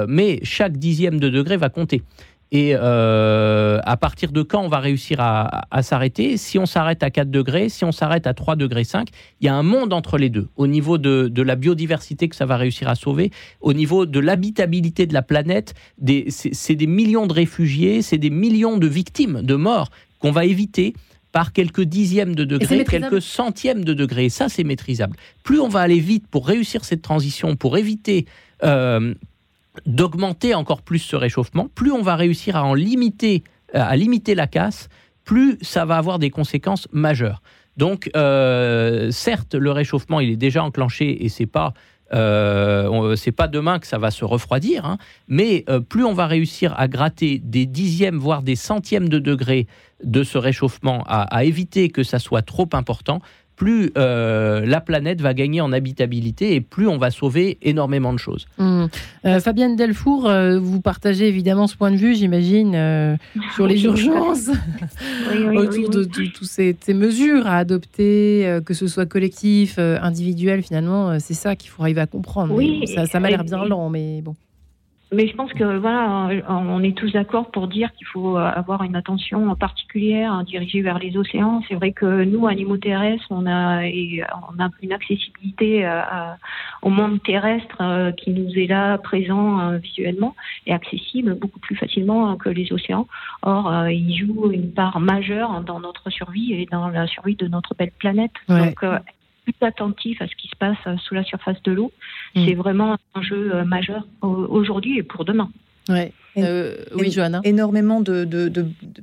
S3: mais chaque dixième de degré va compter. Et euh, à partir de quand on va réussir à, s'arrêter? Si on s'arrête à 4 degrés, si on s'arrête à 3 degrés 5, il y a un monde entre les deux, au niveau de, la biodiversité que ça va réussir à sauver, au niveau de l'habitabilité de la planète. C'est des millions de réfugiés, c'est des millions de victimes, de morts qu'on va éviter par quelques dixièmes de degrés, quelques centièmes de degrés. ça, c'est maîtrisable. Plus on va aller vite pour réussir cette transition, pour éviter... Euh, d'augmenter encore plus ce réchauffement, plus on va réussir à en limiter, euh, à limiter la casse, plus ça va avoir des conséquences majeures. Donc, euh, certes, le réchauffement, il est déjà enclenché et c'est pas euh, c'est pas demain que ça va se refroidir, hein, mais plus on va réussir à gratter des dixièmes, voire des centièmes de degrés de ce réchauffement, à éviter que ça soit trop important, plus euh, la planète va gagner en habitabilité et plus on va sauver énormément de choses.
S2: Mmh. Euh, Fabienne Delfour, euh, vous partagez évidemment ce point de vue, j'imagine, sur les urgences autour de, toutes ces, mesures à adopter, que ce soit collectif, individuel, finalement, c'est ça qu'il faut arriver à comprendre. Oui, ça, ça m'a l'air bien lent, mais bon.
S4: Mais je pense que voilà, on est tous d'accord pour dire qu'il faut avoir une attention particulière dirigée vers les océans. C'est vrai que nous, animaux terrestres, on a, on a une accessibilité au monde terrestre euh, qui nous est là présent euh, visuellement et accessible beaucoup plus facilement que les océans. Or, euh, ils jouent une part majeure dans notre survie et dans la survie de notre belle planète. Donc, plus attentif à ce qui se passe euh, sous la surface de l'eau. Mm. C'est vraiment un enjeu euh, majeur aujourd'hui et pour demain.
S5: Ouais. Euh, oui, Johanna. Énormément de,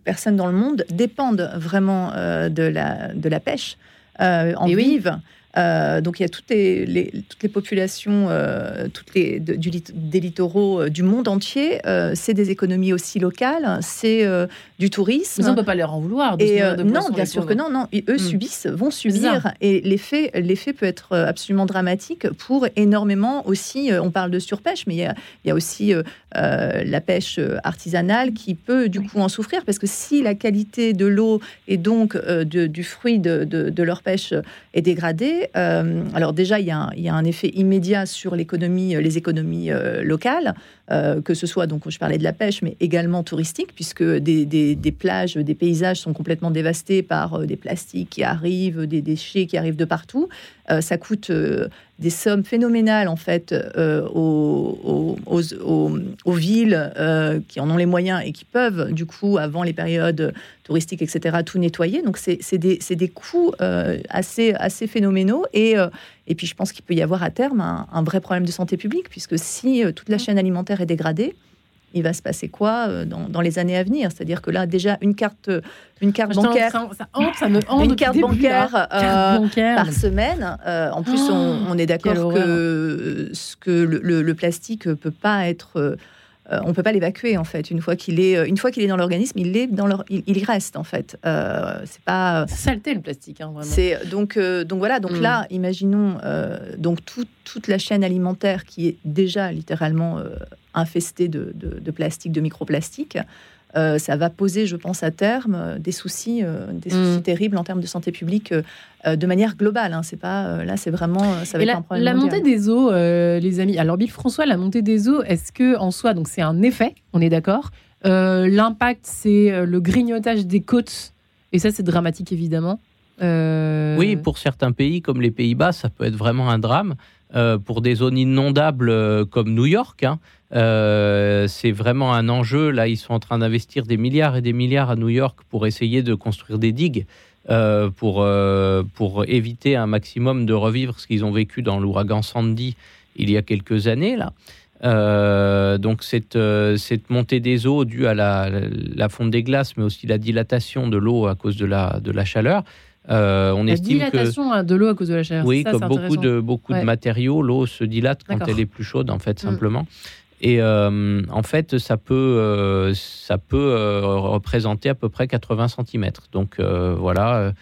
S5: personnes dans le monde dépendent vraiment de, la, de la pêche, en vivent. Euh, donc il y a toutes les, toutes les populations, euh, toutes les, du, des littoraux euh, du monde entier. c'est des économies aussi locales, c'est du tourisme.
S2: Mais on ne peut pas leur en vouloir.
S5: et, non, bien sûr que non. non. eux hmm. subissent, vont subir. Et l'effet, l'effet peut être absolument dramatique pour énormément aussi. on parle de surpêche, mais il y a, il y a aussi la pêche artisanale qui peut du coup en souffrir parce que si la qualité de l'eau et donc du fruit de, de leur pêche est dégradée, euh, alors déjà, il y, a un, effet immédiat sur euh, les économies euh, que ce soit, donc je parlais de la pêche, mais également touristique, puisque des, plages, des paysages sont complètement dévastés par des plastiques qui arrivent, des déchets qui arrivent de partout. ça coûte des sommes phénoménales en fait aux, villes qui en ont les moyens et qui peuvent du coup avant les périodes touristiques etc tout nettoyer donc c'est des, des, coûts assez, assez phénoménaux et, euh, et puis je pense qu'il peut y avoir à terme un, vrai problème de santé publique, puisque si euh, toute la chaîne alimentaire est dégradée, il va se passer quoi euh, dans, les années à venir? C'est-à-dire que là, déjà, une carte, une carte bancaire,
S2: ça, me
S5: une carte bancaire, par semaine. en plus, on, oh, est d'accord que, que le, le, plastique peut pas être euh, on peut pas l'évacuer en fait. Une fois qu'il est, euh, une fois qu'il est dans l'organisme, il est dans leur, il, y reste en fait. Euh, c'est pas
S2: saleté le plastique, hein.
S5: C'est donc donc voilà. Donc mm. là, imaginons donc toute la chaîne alimentaire qui est déjà littéralement infestée de, de, plastique, de microplastique. Euh, ça va poser, je pense, à terme euh, des soucis, euh, des soucis mm. terribles en termes de santé publique de manière globale. Hein. C'est pas là, c'est vraiment ça va
S2: être
S5: un problème.
S2: La montée des eaux, les amis. Alors, Bill François, la montée des eaux, est-ce que en soi, donc c'est un effet, on est d'accord. L'impact, c'est le grignotage des côtes, et ça, c'est dramatique évidemment.
S3: Oui, pour certains pays comme les Pays-Bas, ça peut être vraiment un drame. Pour des zones inondables comme New York. Hein. c'est vraiment un enjeu. Là, ils sont en train d'investir des milliards et des milliards à New York pour essayer de construire des digues. pour, pour éviter un maximum de revivre ce qu'ils ont vécu dans l'ouragan Sandy il y a quelques années. Là. Euh, donc cette, euh, cette, montée des eaux due à la, la, fonte des glaces, mais aussi la dilatation de l'eau à cause de la, de la chaleur.
S2: Euh, on la dilatation hein, de l'eau à cause de la chaleur.
S3: Oui, comme beaucoup de beaucoup de matériaux, l'eau se dilate quand elle est plus chaude, en fait, mm. simplement. Et en fait, ça peut, ça peut représenter à peu près 80 cm. Donc voilà,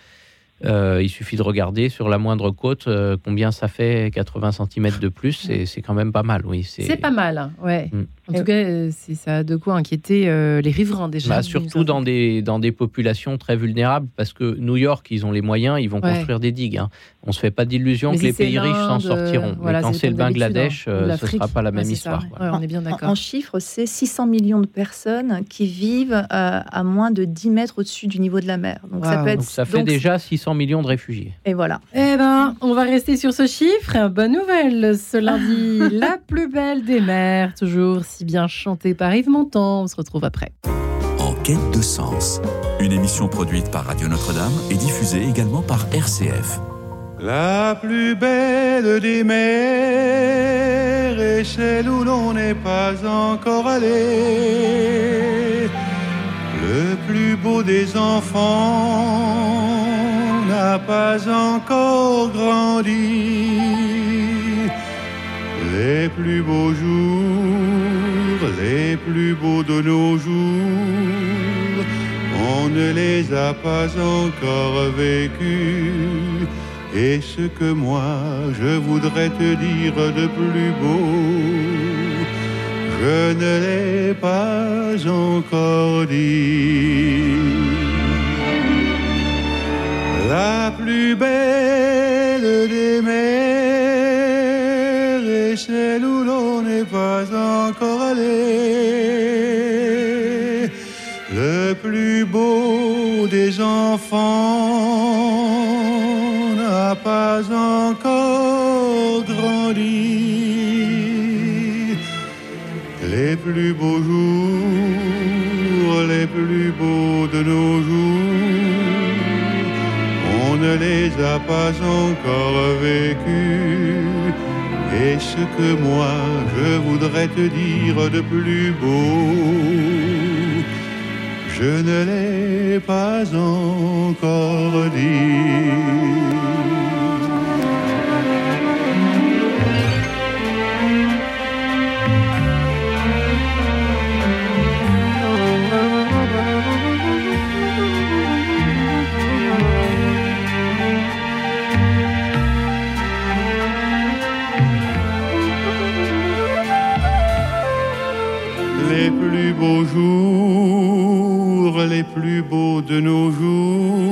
S3: euh, il suffit de regarder sur la moindre côte euh, combien ça fait 80 cm de plus, et c'est quand même pas mal, oui.
S2: C'est pas mal, hein, ouais. Mm. En tout cas, euh, ça a de quoi inquiéter les riverains déjà.
S3: Bah, surtout dans des, dans des populations très vulnérables, parce que New York, ils ont les moyens, ils vont construire des digues. Hein. On ne se fait pas d'illusions que les pays riches s'en sortiront. mais quand c'est le Bangladesh, hein, ce ne sera pas la même histoire.
S2: on est bien d'accord.
S5: En, chiffres, c'est 600 millions de personnes qui vivent à moins de 10 mètres au-dessus du niveau de la mer.
S3: Donc ça, peut être, donc ça fait déjà 600 millions de réfugiés.
S5: Et voilà.
S2: Eh ben, on va rester sur ce chiffre. Bonne nouvelle ce lundi. la plus belle des mers, toujours si bien chantée par Yves Montand. On se retrouve après.
S1: En quête de sens. Une émission produite par Radio Notre-Dame et diffusée également par RCF.
S6: La plus belle des mers est celle où l'on n'est pas encore allé. Le plus beau des enfants n'a pas encore grandi. Les plus beaux jours, les plus beaux de nos jours, on ne les a pas encore vécus. Et ce que moi je voudrais te dire de plus beau, je ne l'ai pas encore dit la plus belle des mers est celle où l'on n'est pas encore allé. Le plus beau des enfants n'a pas encore grandi. Les plus beaux jours, les plus beaux de nos jours ne les a pas encore vécus. Et ce que moi je voudrais te dire de plus beau, je ne l'ai pas encore dit. Plus beaux de nos jours,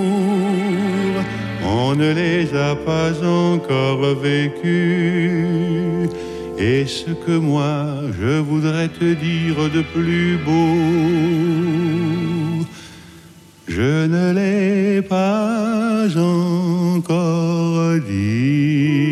S6: on ne les a pas encore vécus. Et ce que moi je voudrais te dire de plus beau, je ne l'ai pas encore dit.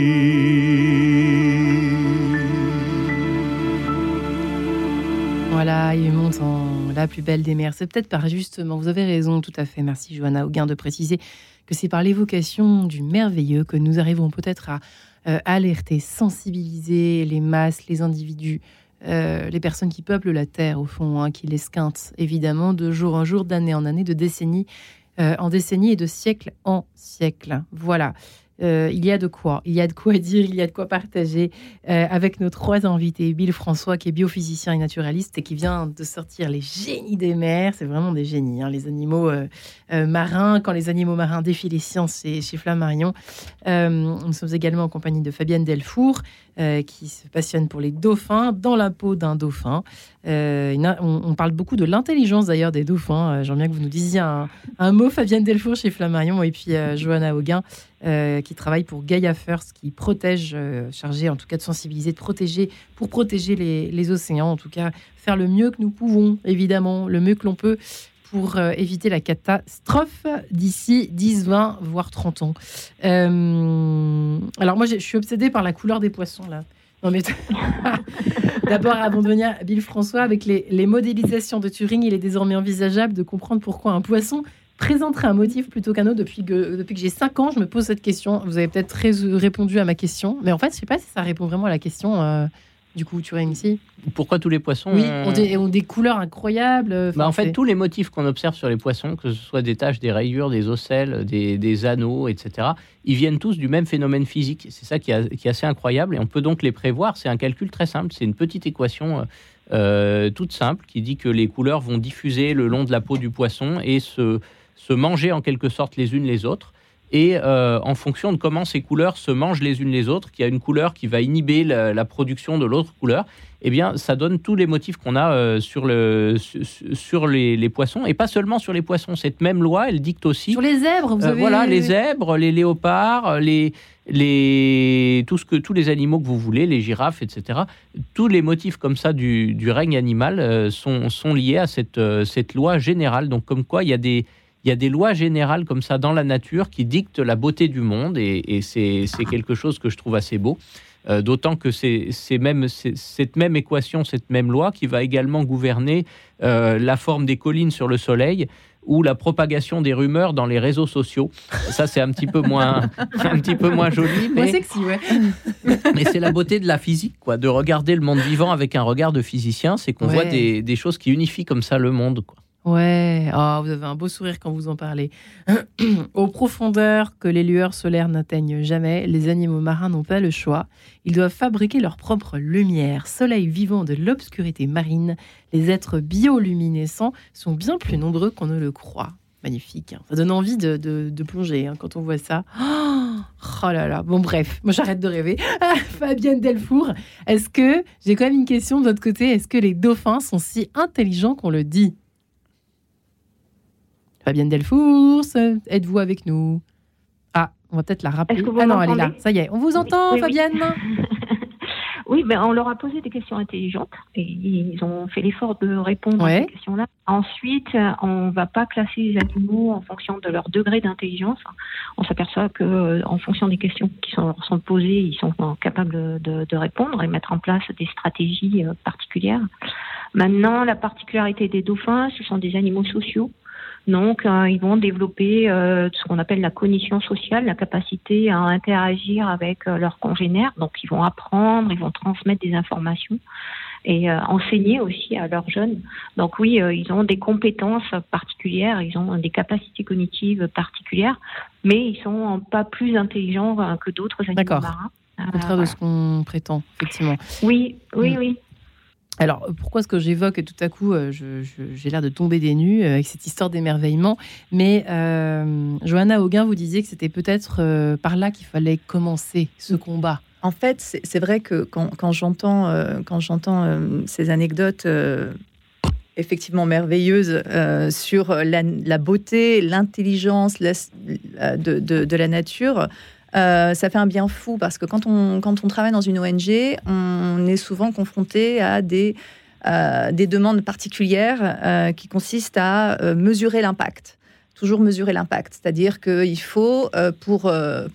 S2: Voilà, il monte en la plus belle des mers. C'est peut-être par justement, vous avez raison, tout à fait. Merci Johanna Auguin de préciser que c'est par l'évocation du merveilleux que nous arrivons peut-être à euh, alerter, sensibiliser les masses, les individus, euh, les personnes qui peuplent la Terre, au fond, hein, qui l'esquintent, évidemment, de jour en jour, d'année en année, de décennie euh, en décennie et de siècle en siècle. Voilà. Euh, il y a de quoi, il y a de quoi dire, il y a de quoi partager euh, avec nos trois invités. Bill François, qui est biophysicien et naturaliste et qui vient de sortir Les génies des mers. C'est vraiment des génies, hein, les animaux euh, marins. Quand les animaux marins défient les sciences, c'est chez Flammarion. nous sommes également en compagnie de Fabienne Delfour, qui se passionne pour les dauphins, dans la peau d'un dauphin. on, parle beaucoup de l'intelligence d'ailleurs des dauphins. J'aimerais bien que vous nous disiez un, mot, Fabienne Delfour chez Flammarion, et puis Johanna Auguin. Euh, qui travaille pour Gaia First, qui protège, euh, chargé en tout cas de sensibiliser, de protéger, pour protéger les, océans, en tout cas faire le mieux que nous pouvons, évidemment, le mieux que l'on peut pour euh, éviter la catastrophe d'ici 10, 20, voire 30 ans. Alors moi, je suis obsédée par la couleur des poissons là. Non mais d'abord, avant de Bill François, avec les, modélisations de Turing, il est désormais envisageable de comprendre pourquoi un poisson présenterait un motif plutôt qu'un autre. Depuis que, depuis que j'ai 5 ans, je me pose cette question. Vous avez peut-être répondu à ma question, mais en fait, je sais pas si ça répond vraiment à la question. Euh, du coup, tu ici
S3: Pourquoi tous les poissons
S2: oui, ont, des, couleurs incroyables
S3: bah, En fait, tous les motifs qu'on observe sur les poissons, que ce soit des taches, des rayures, des ocelles, des, anneaux, etc., ils viennent tous du même phénomène physique. C'est ça qui, est assez incroyable et on peut donc les prévoir. C'est un calcul très simple. C'est une petite équation euh, toute simple qui dit que les couleurs vont diffuser le long de la peau du poisson et se, se manger en quelque sorte les unes les autres et euh, en fonction de comment ces couleurs se mangent les unes les autres, qu'il y a une couleur qui va inhiber la, production de l'autre couleur, eh bien, ça donne tous les motifs qu'on a euh, sur, le, sur les, poissons, et pas seulement sur les poissons. Cette même loi, elle dicte aussi...
S2: Sur les zèbres, vous euh, avez...
S3: Voilà, les zèbres, les léopards, les, les, tout ce que, tous les animaux que vous voulez, les girafes, etc. Tous les motifs comme ça du, du règne animal sont, sont liés à cette, cette loi générale. Donc, comme quoi, il y a des il y a des lois générales comme ça dans la nature qui dictent la beauté du monde et, c'est quelque chose que je trouve assez beau. Euh, d'autant que c'est même cette même équation, cette même loi qui va également gouverner euh, la forme des collines sur le Soleil ou la propagation des rumeurs dans les réseaux sociaux. Ça, c'est un petit peu moins, un petit peu moins joli, mais
S2: sexy, ouais.
S3: mais c'est la beauté de la physique, quoi, de regarder le monde vivant avec un regard de physicien, c'est qu'on voit des, des, choses qui unifient comme ça le monde, quoi.
S2: Ouais, oh, vous avez un beau sourire quand vous en parlez. Aux profondeurs que les lueurs solaires n'atteignent jamais, les animaux marins n'ont pas le choix. Ils doivent fabriquer leur propre lumière. Soleil vivant de l'obscurité marine, les êtres bioluminescents sont bien plus nombreux qu'on ne le croit. Magnifique. Hein. Ça donne envie de, plonger hein, quand on voit ça. Oh, là là. Bon, bref, moi j'arrête de rêver. Fabienne Delfour, est-ce que, j'ai quand même une question de votre côté, est-ce que les dauphins sont si intelligents qu'on le dit? Fabienne Delfours, êtes-vous avec nous? Ah, on va peut-être la rappeler. Ah non, elle est là. Ça y est, on vous entend, Fabienne
S4: Oui, ben, on leur a posé des questions intelligentes et ils ont fait l'effort de répondre à ces questions-là. Ensuite, on ne va pas classer les animaux en fonction de leur degré d'intelligence. On s'aperçoit que, euh, en fonction des questions qui sont, sont posées, ils sont capables de, de, répondre et mettre en place des stratégies euh, particulières. Maintenant, la particularité des dauphins, ce sont des animaux sociaux. Donc, euh, ils vont développer euh, ce qu'on appelle la cognition sociale, la capacité à interagir avec euh, leurs congénères. Donc, ils vont apprendre, ils vont transmettre des informations et enseigner aussi à leurs jeunes. Donc, oui, ils ont des compétences particulières, ils ont des capacités cognitives particulières, mais ils sont pas plus intelligents que d'autres animaux marins.
S2: Au contraire de ce qu'on prétend, effectivement.
S4: Oui, oui, mm. oui.
S2: Alors, pourquoi est-ce que j'évoque tout à coup, euh, j'ai l'air de tomber des nues euh, avec cette histoire d'émerveillement, mais euh, Johanna Auguin, vous disiez que c'était peut-être par là qu'il fallait commencer ce combat.
S5: En fait, c'est vrai que quand, j'entends ces anecdotes effectivement merveilleuses sur la, beauté, l'intelligence de, de, la nature, euh, ça fait un bien fou parce que quand on, quand on travaille dans une ONG, on est souvent confronté à des, euh, des demandes particulières euh, qui consistent à mesurer l'impact. Toujours mesurer l'impact. C'est-à-dire qu'il faut, pour,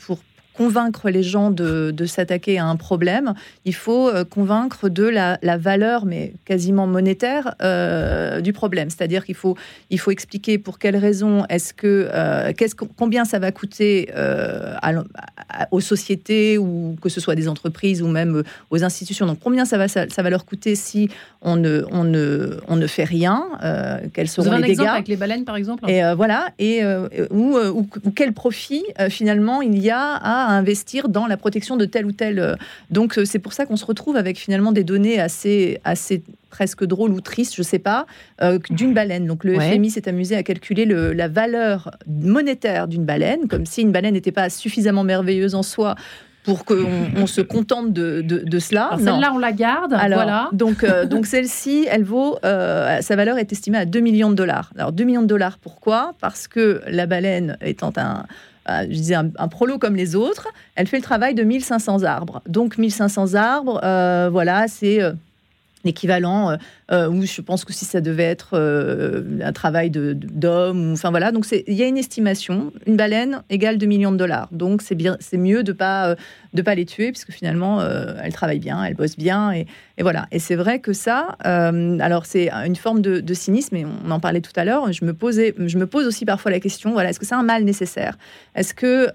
S5: pour convaincre les gens de, s'attaquer à un problème, il faut euh, convaincre de la, valeur, mais quasiment monétaire, euh, du problème. C'est-à-dire qu'il faut, il faut expliquer pour quelles raisons est-ce que, euh, combien ça va coûter aux sociétés ou que ce soit des entreprises ou même aux institutions. Donc combien ça va, ça, va leur coûter si on ne, on ne, on ne fait rien, quels seront
S2: Vous
S5: les
S2: un
S5: dégâts?
S2: avec les baleines par exemple?
S5: Et voilà, et ou, ou, quel profit finalement il y a à à investir dans la protection de tel ou tel. Euh, donc euh, c'est pour ça qu'on se retrouve avec finalement des données assez, assez presque drôles ou tristes, je sais pas, euh, d'une baleine. Donc le FMI s'est amusé à calculer le, la valeur monétaire d'une baleine, comme si une baleine n'était pas suffisamment merveilleuse en soi pour qu'on on se contente de, de, cela.
S2: Celle-là, on la garde.
S5: Alors,
S2: voilà.
S5: Donc, donc celle-ci, elle vaut, sa valeur est estimée à 2 millions de dollars. Alors 2 millions de dollars, pourquoi? Parce que la baleine étant un, je disais un, prolo comme les autres, elle fait le travail de 1500 arbres. Donc 1500 arbres, euh, voilà, c'est équivalent euh, euh, où je pense que si ça devait être euh, un travail d'homme, enfin voilà. Donc il y a une estimation, une baleine égale 2 millions de dollars. Donc c'est mieux de pas de pas les tuer puisque finalement elles travaillent bien, elles bossent bien et, voilà. Et c'est vrai que ça, alors c'est une forme de, cynisme et on en parlait tout à l'heure. Je me je me pose aussi parfois la question, voilà, est-ce que c'est un mal nécessaire? Est-ce que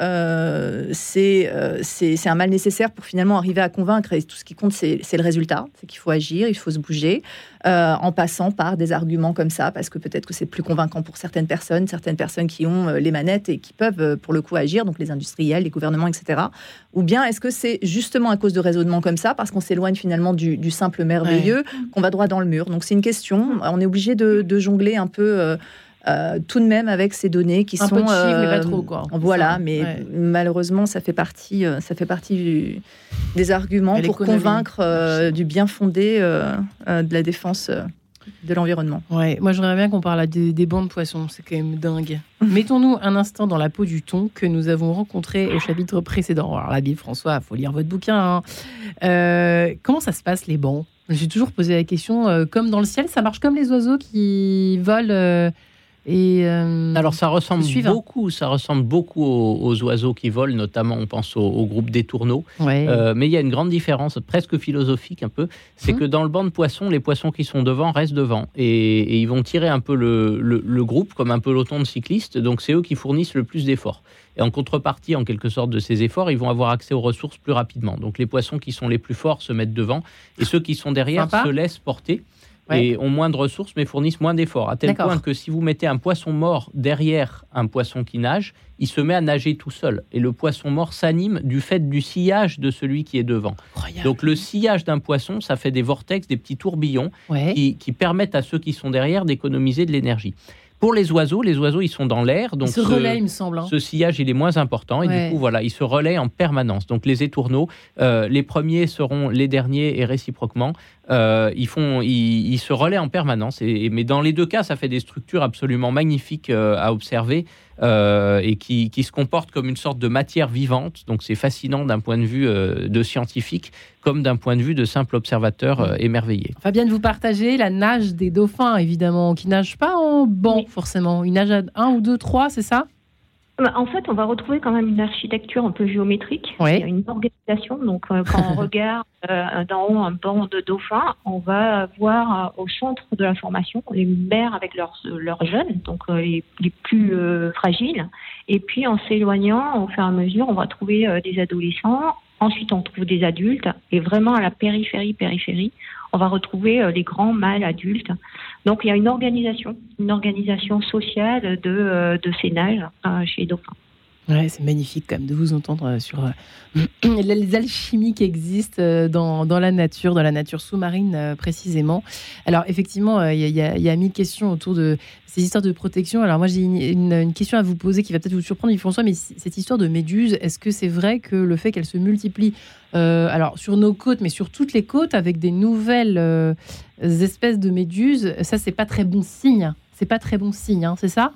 S5: c'est c'est un mal nécessaire pour finalement arriver à convaincre? Et tout ce qui compte c'est le résultat, c'est qu'il faut agir, il faut se bouger, euh, en passant par des arguments comme ça, parce que peut-être que c'est plus convaincant pour certaines personnes, certaines personnes qui ont euh, les manettes et qui peuvent, euh, pour le coup, agir, donc les industriels, les gouvernements, etc. Ou bien est-ce que c'est justement à cause de raisonnements comme ça, parce qu'on s'éloigne finalement du, simple merveilleux, qu'on va droit dans le mur? Donc c'est une question, on est obligé de, jongler un peu. Euh, tout de même avec ces données qui
S2: un
S5: sont
S2: peu de chiffres, mais pas trop quoi.
S5: Voilà, mais malheureusement ça fait partie, euh, ça fait partie des arguments pour convaincre euh, du bien fondé de la défense de l'environnement.
S2: Ouais, moi j'aimerais bien qu'on parle des, des bancs de poissons, c'est quand même dingue. Mettons-nous un instant dans la peau du thon que nous avons rencontré au chapitre précédent. Alors la Bible, François, faut lire votre bouquin. Hein. comment ça se passe les bancs? Suis toujours posé la question, comme dans le ciel, ça marche comme les oiseaux qui volent
S3: et euh, Alors ça ressemble beaucoup, ça ressemble beaucoup aux, oiseaux qui volent, notamment on pense au, groupe des tourneaux. Euh, mais il y a une grande différence, presque philosophique un peu, c'est hum. que dans le banc de poissons, les poissons qui sont devant restent devant et, ils vont tirer un peu le, groupe comme un peloton de cyclistes. Donc c'est eux qui fournissent le plus d'efforts. Et en contrepartie, en quelque sorte, de ces efforts, ils vont avoir accès aux ressources plus rapidement. Donc les poissons qui sont les plus forts se mettent devant et ceux qui sont derrière se laissent porter et ont moins de ressources mais fournissent moins d'efforts. À tel point que si vous mettez un poisson mort derrière un poisson qui nage, il se met à nager tout seul. Et le poisson mort s'anime du fait du sillage de celui qui est devant. Donc le sillage d'un poisson, ça fait des vortex, des petits tourbillons qui permettent à ceux qui sont derrière d'économiser de l'énergie. Pour les oiseaux, les oiseaux, ils sont dans l'air. Donc
S2: ce, il me semble. Hein.
S3: Ce sillage, il est moins important. Et du coup, voilà, ils se relaient en permanence. Donc les étourneaux, euh, les premiers seront les derniers et réciproquement. Euh, ils, font, ils, se relaient en permanence. Et, mais dans les deux cas, ça fait des structures absolument magnifiques euh, à observer. et qui, qui, se comportent comme une sorte de matière vivante. Donc c'est fascinant d'un point de vue de scientifique comme d'un point de vue de simple observateur euh, émerveillé.
S2: Fabien, vous partagez la nage des dauphins, évidemment, qui nagent pas en banc, forcément. Ils nagent à 1 ou 2, 3, c'est ça?
S4: En fait, on va retrouver quand même une architecture un peu géométrique.
S2: Il
S4: y a une organisation. Donc, euh, quand on regarde euh, d'en haut un banc de dauphins, on va voir au centre de la formation les mères avec leurs, leurs jeunes, donc les, les, plus fragiles. Et puis, en s'éloignant, au fur et à mesure, on va trouver des adolescents Ensuite, on trouve des adultes et vraiment à la périphérie, périphérie, on va retrouver euh, les grands mâles adultes. Donc, il y a une organisation, une organisation sociale de, euh, de ces nages euh, chez les.
S2: Ouais, c'est magnifique quand même de vous entendre sur les alchimies qui existent dans, dans, la nature, dans la nature sous-marine précisément. Alors effectivement, il y, a mille questions autour de ces histoires de protection. Alors moi j'ai une, question à vous poser qui va peut-être vous surprendre, François, mais cette histoire de méduses, est-ce que c'est vrai que le fait qu'elles se multiplient, euh, alors sur nos côtes, mais sur toutes les côtes, avec des nouvelles euh, espèces de méduses, ça c'est pas très bon signe. C'est pas très bon signe, hein, c'est ça?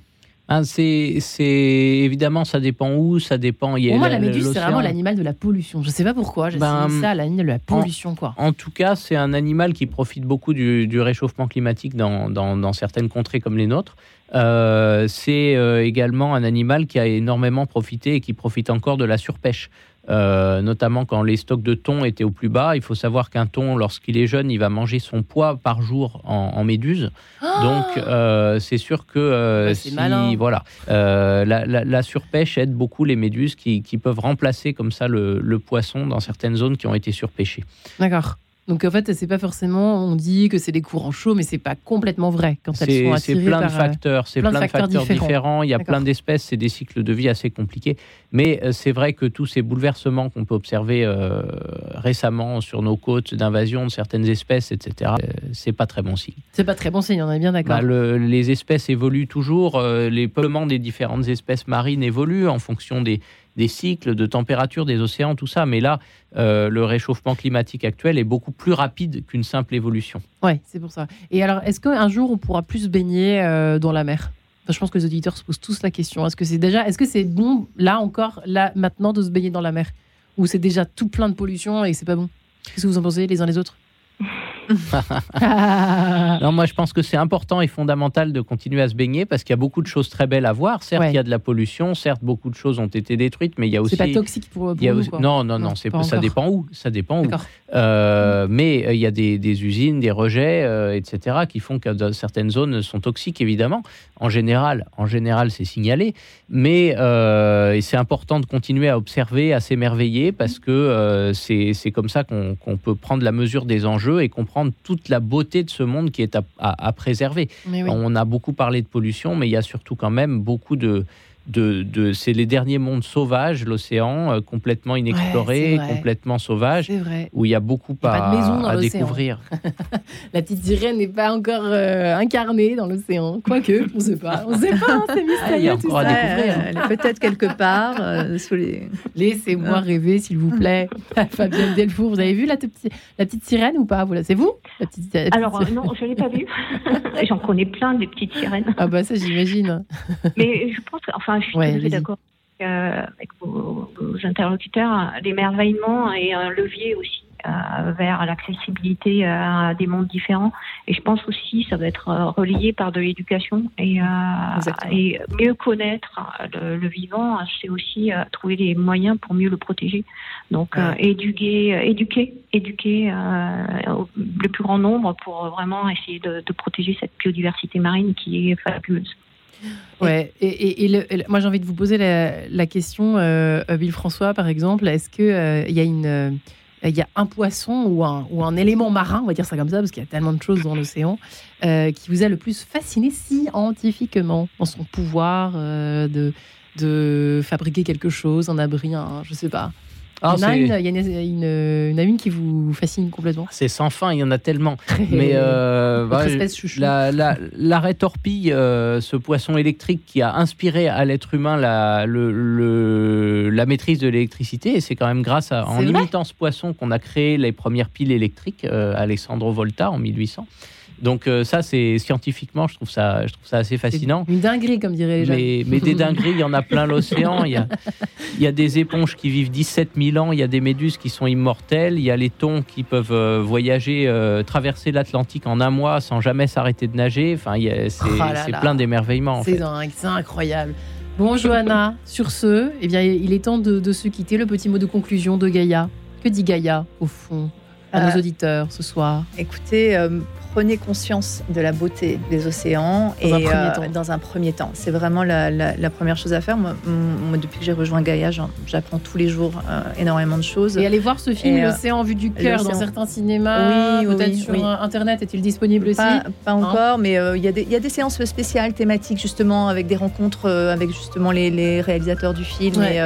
S3: Ah, c'est, évidemment, ça dépend où, ça dépend.
S2: Pour moi, la méduse, c'est vraiment l'animal de la pollution. Je ne sais pas pourquoi. J'ai ben, ça, l'animal de la pollution,
S3: en,
S2: quoi.
S3: En tout cas, c'est un animal qui profite beaucoup du, réchauffement climatique dans, dans, certaines contrées comme les nôtres. Euh, c'est euh, également un animal qui a énormément profité et qui profite encore de la surpêche. Euh, notamment quand les stocks de thon étaient au plus bas. Il faut savoir qu'un thon, lorsqu'il est jeune, il va manger son poids par jour en, méduse. Oh Donc, euh, c'est sûr que euh, si, voilà, la, surpêche aide beaucoup les méduses qui, peuvent remplacer comme ça le poisson dans certaines zones qui ont été surpêchées.
S2: D'accord. Donc en fait, c'est pas forcément, on dit que c'est des courants chauds, mais c'est pas complètement vrai
S3: quand elles sont attirées C'est plein de euh, facteurs, c'est plein, de facteurs, différents. Il y a plein d'espèces, c'est des cycles de vie assez compliqués. Mais euh, c'est vrai que tous ces bouleversements qu'on peut observer euh, récemment sur nos côtes, d'invasion de certaines espèces, etc., c'est pas très bon signe.
S2: C'est pas très bon signe, on est bien d'accord.
S3: Bah, les espèces évoluent toujours, les peuplements des différentes espèces marines évoluent en fonction des des cycles de température des océans, tout ça. Mais là, euh, le réchauffement climatique actuel est beaucoup plus rapide qu'une simple évolution.
S2: Oui, c'est pour ça. Et alors, est-ce qu'un jour on pourra plus baigner euh, dans la mer? Je pense que les auditeurs se posent tous la question. Est-ce que c'est déjà, est-ce que c'est bon là encore, là maintenant, de se baigner dans la mer, ou c'est déjà tout plein de pollution et c'est pas bon? Qu'est-ce que vous en pensez les uns les autres?
S3: non, moi je pense que c'est important et fondamental de continuer à se baigner parce qu'il y a beaucoup de choses très belles à voir. Certes, il y a de la pollution, certes, beaucoup de choses ont été détruites, mais il y a aussi.
S2: C'est pas toxique pour,
S3: vous, Non, non, non, c'est ça dépend où. Ça dépend où. Euh, mais euh, il y a des, usines, des rejets, euh, etc., qui font que certaines zones sont toxiques, évidemment. En général, en général, c'est signalé. Mais c'est important de continuer à observer, à s'émerveiller, parce que c'est comme ça qu'on peut prendre la mesure des enjeux et comprendre toute la beauté de ce monde qui est à, préserver. On a beaucoup parlé de pollution, mais il y a surtout quand même beaucoup de, de, c'est les derniers mondes sauvages, l'océan, euh, complètement inexploré, complètement sauvage, où il y a beaucoup à, à découvrir.
S2: la petite sirène n'est pas encore euh, incarnée dans l'océan, quoique, on ne sait pas, on sait pas, hein, c'est mystérieux. il y a encore à
S5: découvrir. Elle est peut-être quelque part euh, sous les.
S2: Laissez-moi ah. rêver, s'il vous plaît. Fabienne Delfour, vous avez vu la, la petite sirène ou pas C'est vous
S4: la petite, Alors non, je ne l'ai pas vue. J'en connais plein des petites sirènes.
S2: Ah bah ça j'imagine.
S4: Mais je pense, enfin je suis d'accord euh, avec vos, interlocuteurs. L'émerveillement est un levier aussi euh, vers l'accessibilité à des mondes différents. Et je pense aussi ça va être euh, relié par de l'éducation et, et, mieux connaître le, vivant, c'est aussi trouver les moyens pour mieux le protéger. Donc éduquer, éduquer, éduquer le plus grand nombre pour vraiment essayer de, de protéger cette biodiversité marine qui est fabuleuse.
S2: Ouais, et, moi j'ai envie de vous poser la, question, euh, Bill François par exemple, est-ce qu'il euh, y a une euh, il y a un poisson ou un, ou un élément marin, on va dire ça comme ça, parce qu'il y a tellement de choses dans l'océan, qui vous a le plus fasciné scientifiquement dans son pouvoir de, de fabriquer quelque chose, un abri, un, je sais pas, ah, il y en a, une, une, qui vous fascine complètement.
S3: C'est sans fin, il y en a tellement. Mais euh, la, la, l'arrêt torpille, euh, ce poisson électrique qui a inspiré à l'être humain la, le, la maîtrise de l'électricité, et c'est quand même grâce à, en imitant ce poisson qu'on a créé les premières piles électriques, euh, Alessandro Volta en 1800. Donc euh, ça, c'est scientifiquement, je trouve ça, je trouve ça assez fascinant.
S2: Une dinguerie, comme dirait les gens.
S3: Mais, des dingueries, il y en a plein l'océan. Il y a, il y a des éponges qui vivent 17 000 ans. Il y a des méduses qui sont immortelles. Il y a les thons qui peuvent euh, voyager, euh, traverser l'Atlantique en un mois sans jamais s'arrêter de nager. Enfin, c'est oh plein d'émerveillements.
S2: C'est incroyable. Bon, Johanna, sur ce, eh bien, il est temps de, se quitter. Le petit mot de conclusion de Gaïa. Que dit Gaïa, au fond, à nos auditeurs ce soir
S5: Écoutez, prenez conscience de la beauté des océans
S2: dans et un euh,
S5: dans un premier temps. C'est vraiment la, première chose à faire. Moi, depuis que j'ai rejoint Gaïa, j'apprends tous les jours euh, énormément de choses.
S2: Et allez voir ce film euh, L'océan en vue du cœur dans certains cinémas. Oui, peut-être sur Internet. Est-il disponible aussi
S5: Pas, encore, mais il y, y, a des séances spéciales thématiques justement avec des rencontres avec justement les, réalisateurs du film. Et,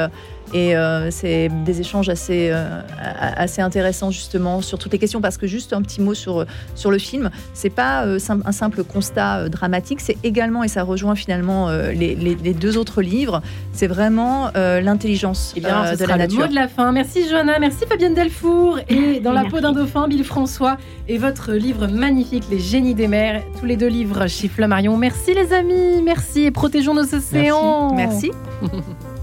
S5: et euh, c'est des échanges assez, euh, assez intéressants justement sur toutes les questions. Parce que juste un petit mot sur, sur le film, c'est pas euh, un simple constat dramatique, c'est également, et ça rejoint finalement les, les, deux autres livres, c'est vraiment l'intelligence
S2: eh de la nature. Le mot de la fin. Merci Johanna, merci Fabienne Delfour. Et dans la peau d'un dauphin, Bill François et votre livre magnifique, Les génies des mers, tous les deux livres chez Flammarion. Merci les amis, merci. Et protégeons nos océans.
S5: merci.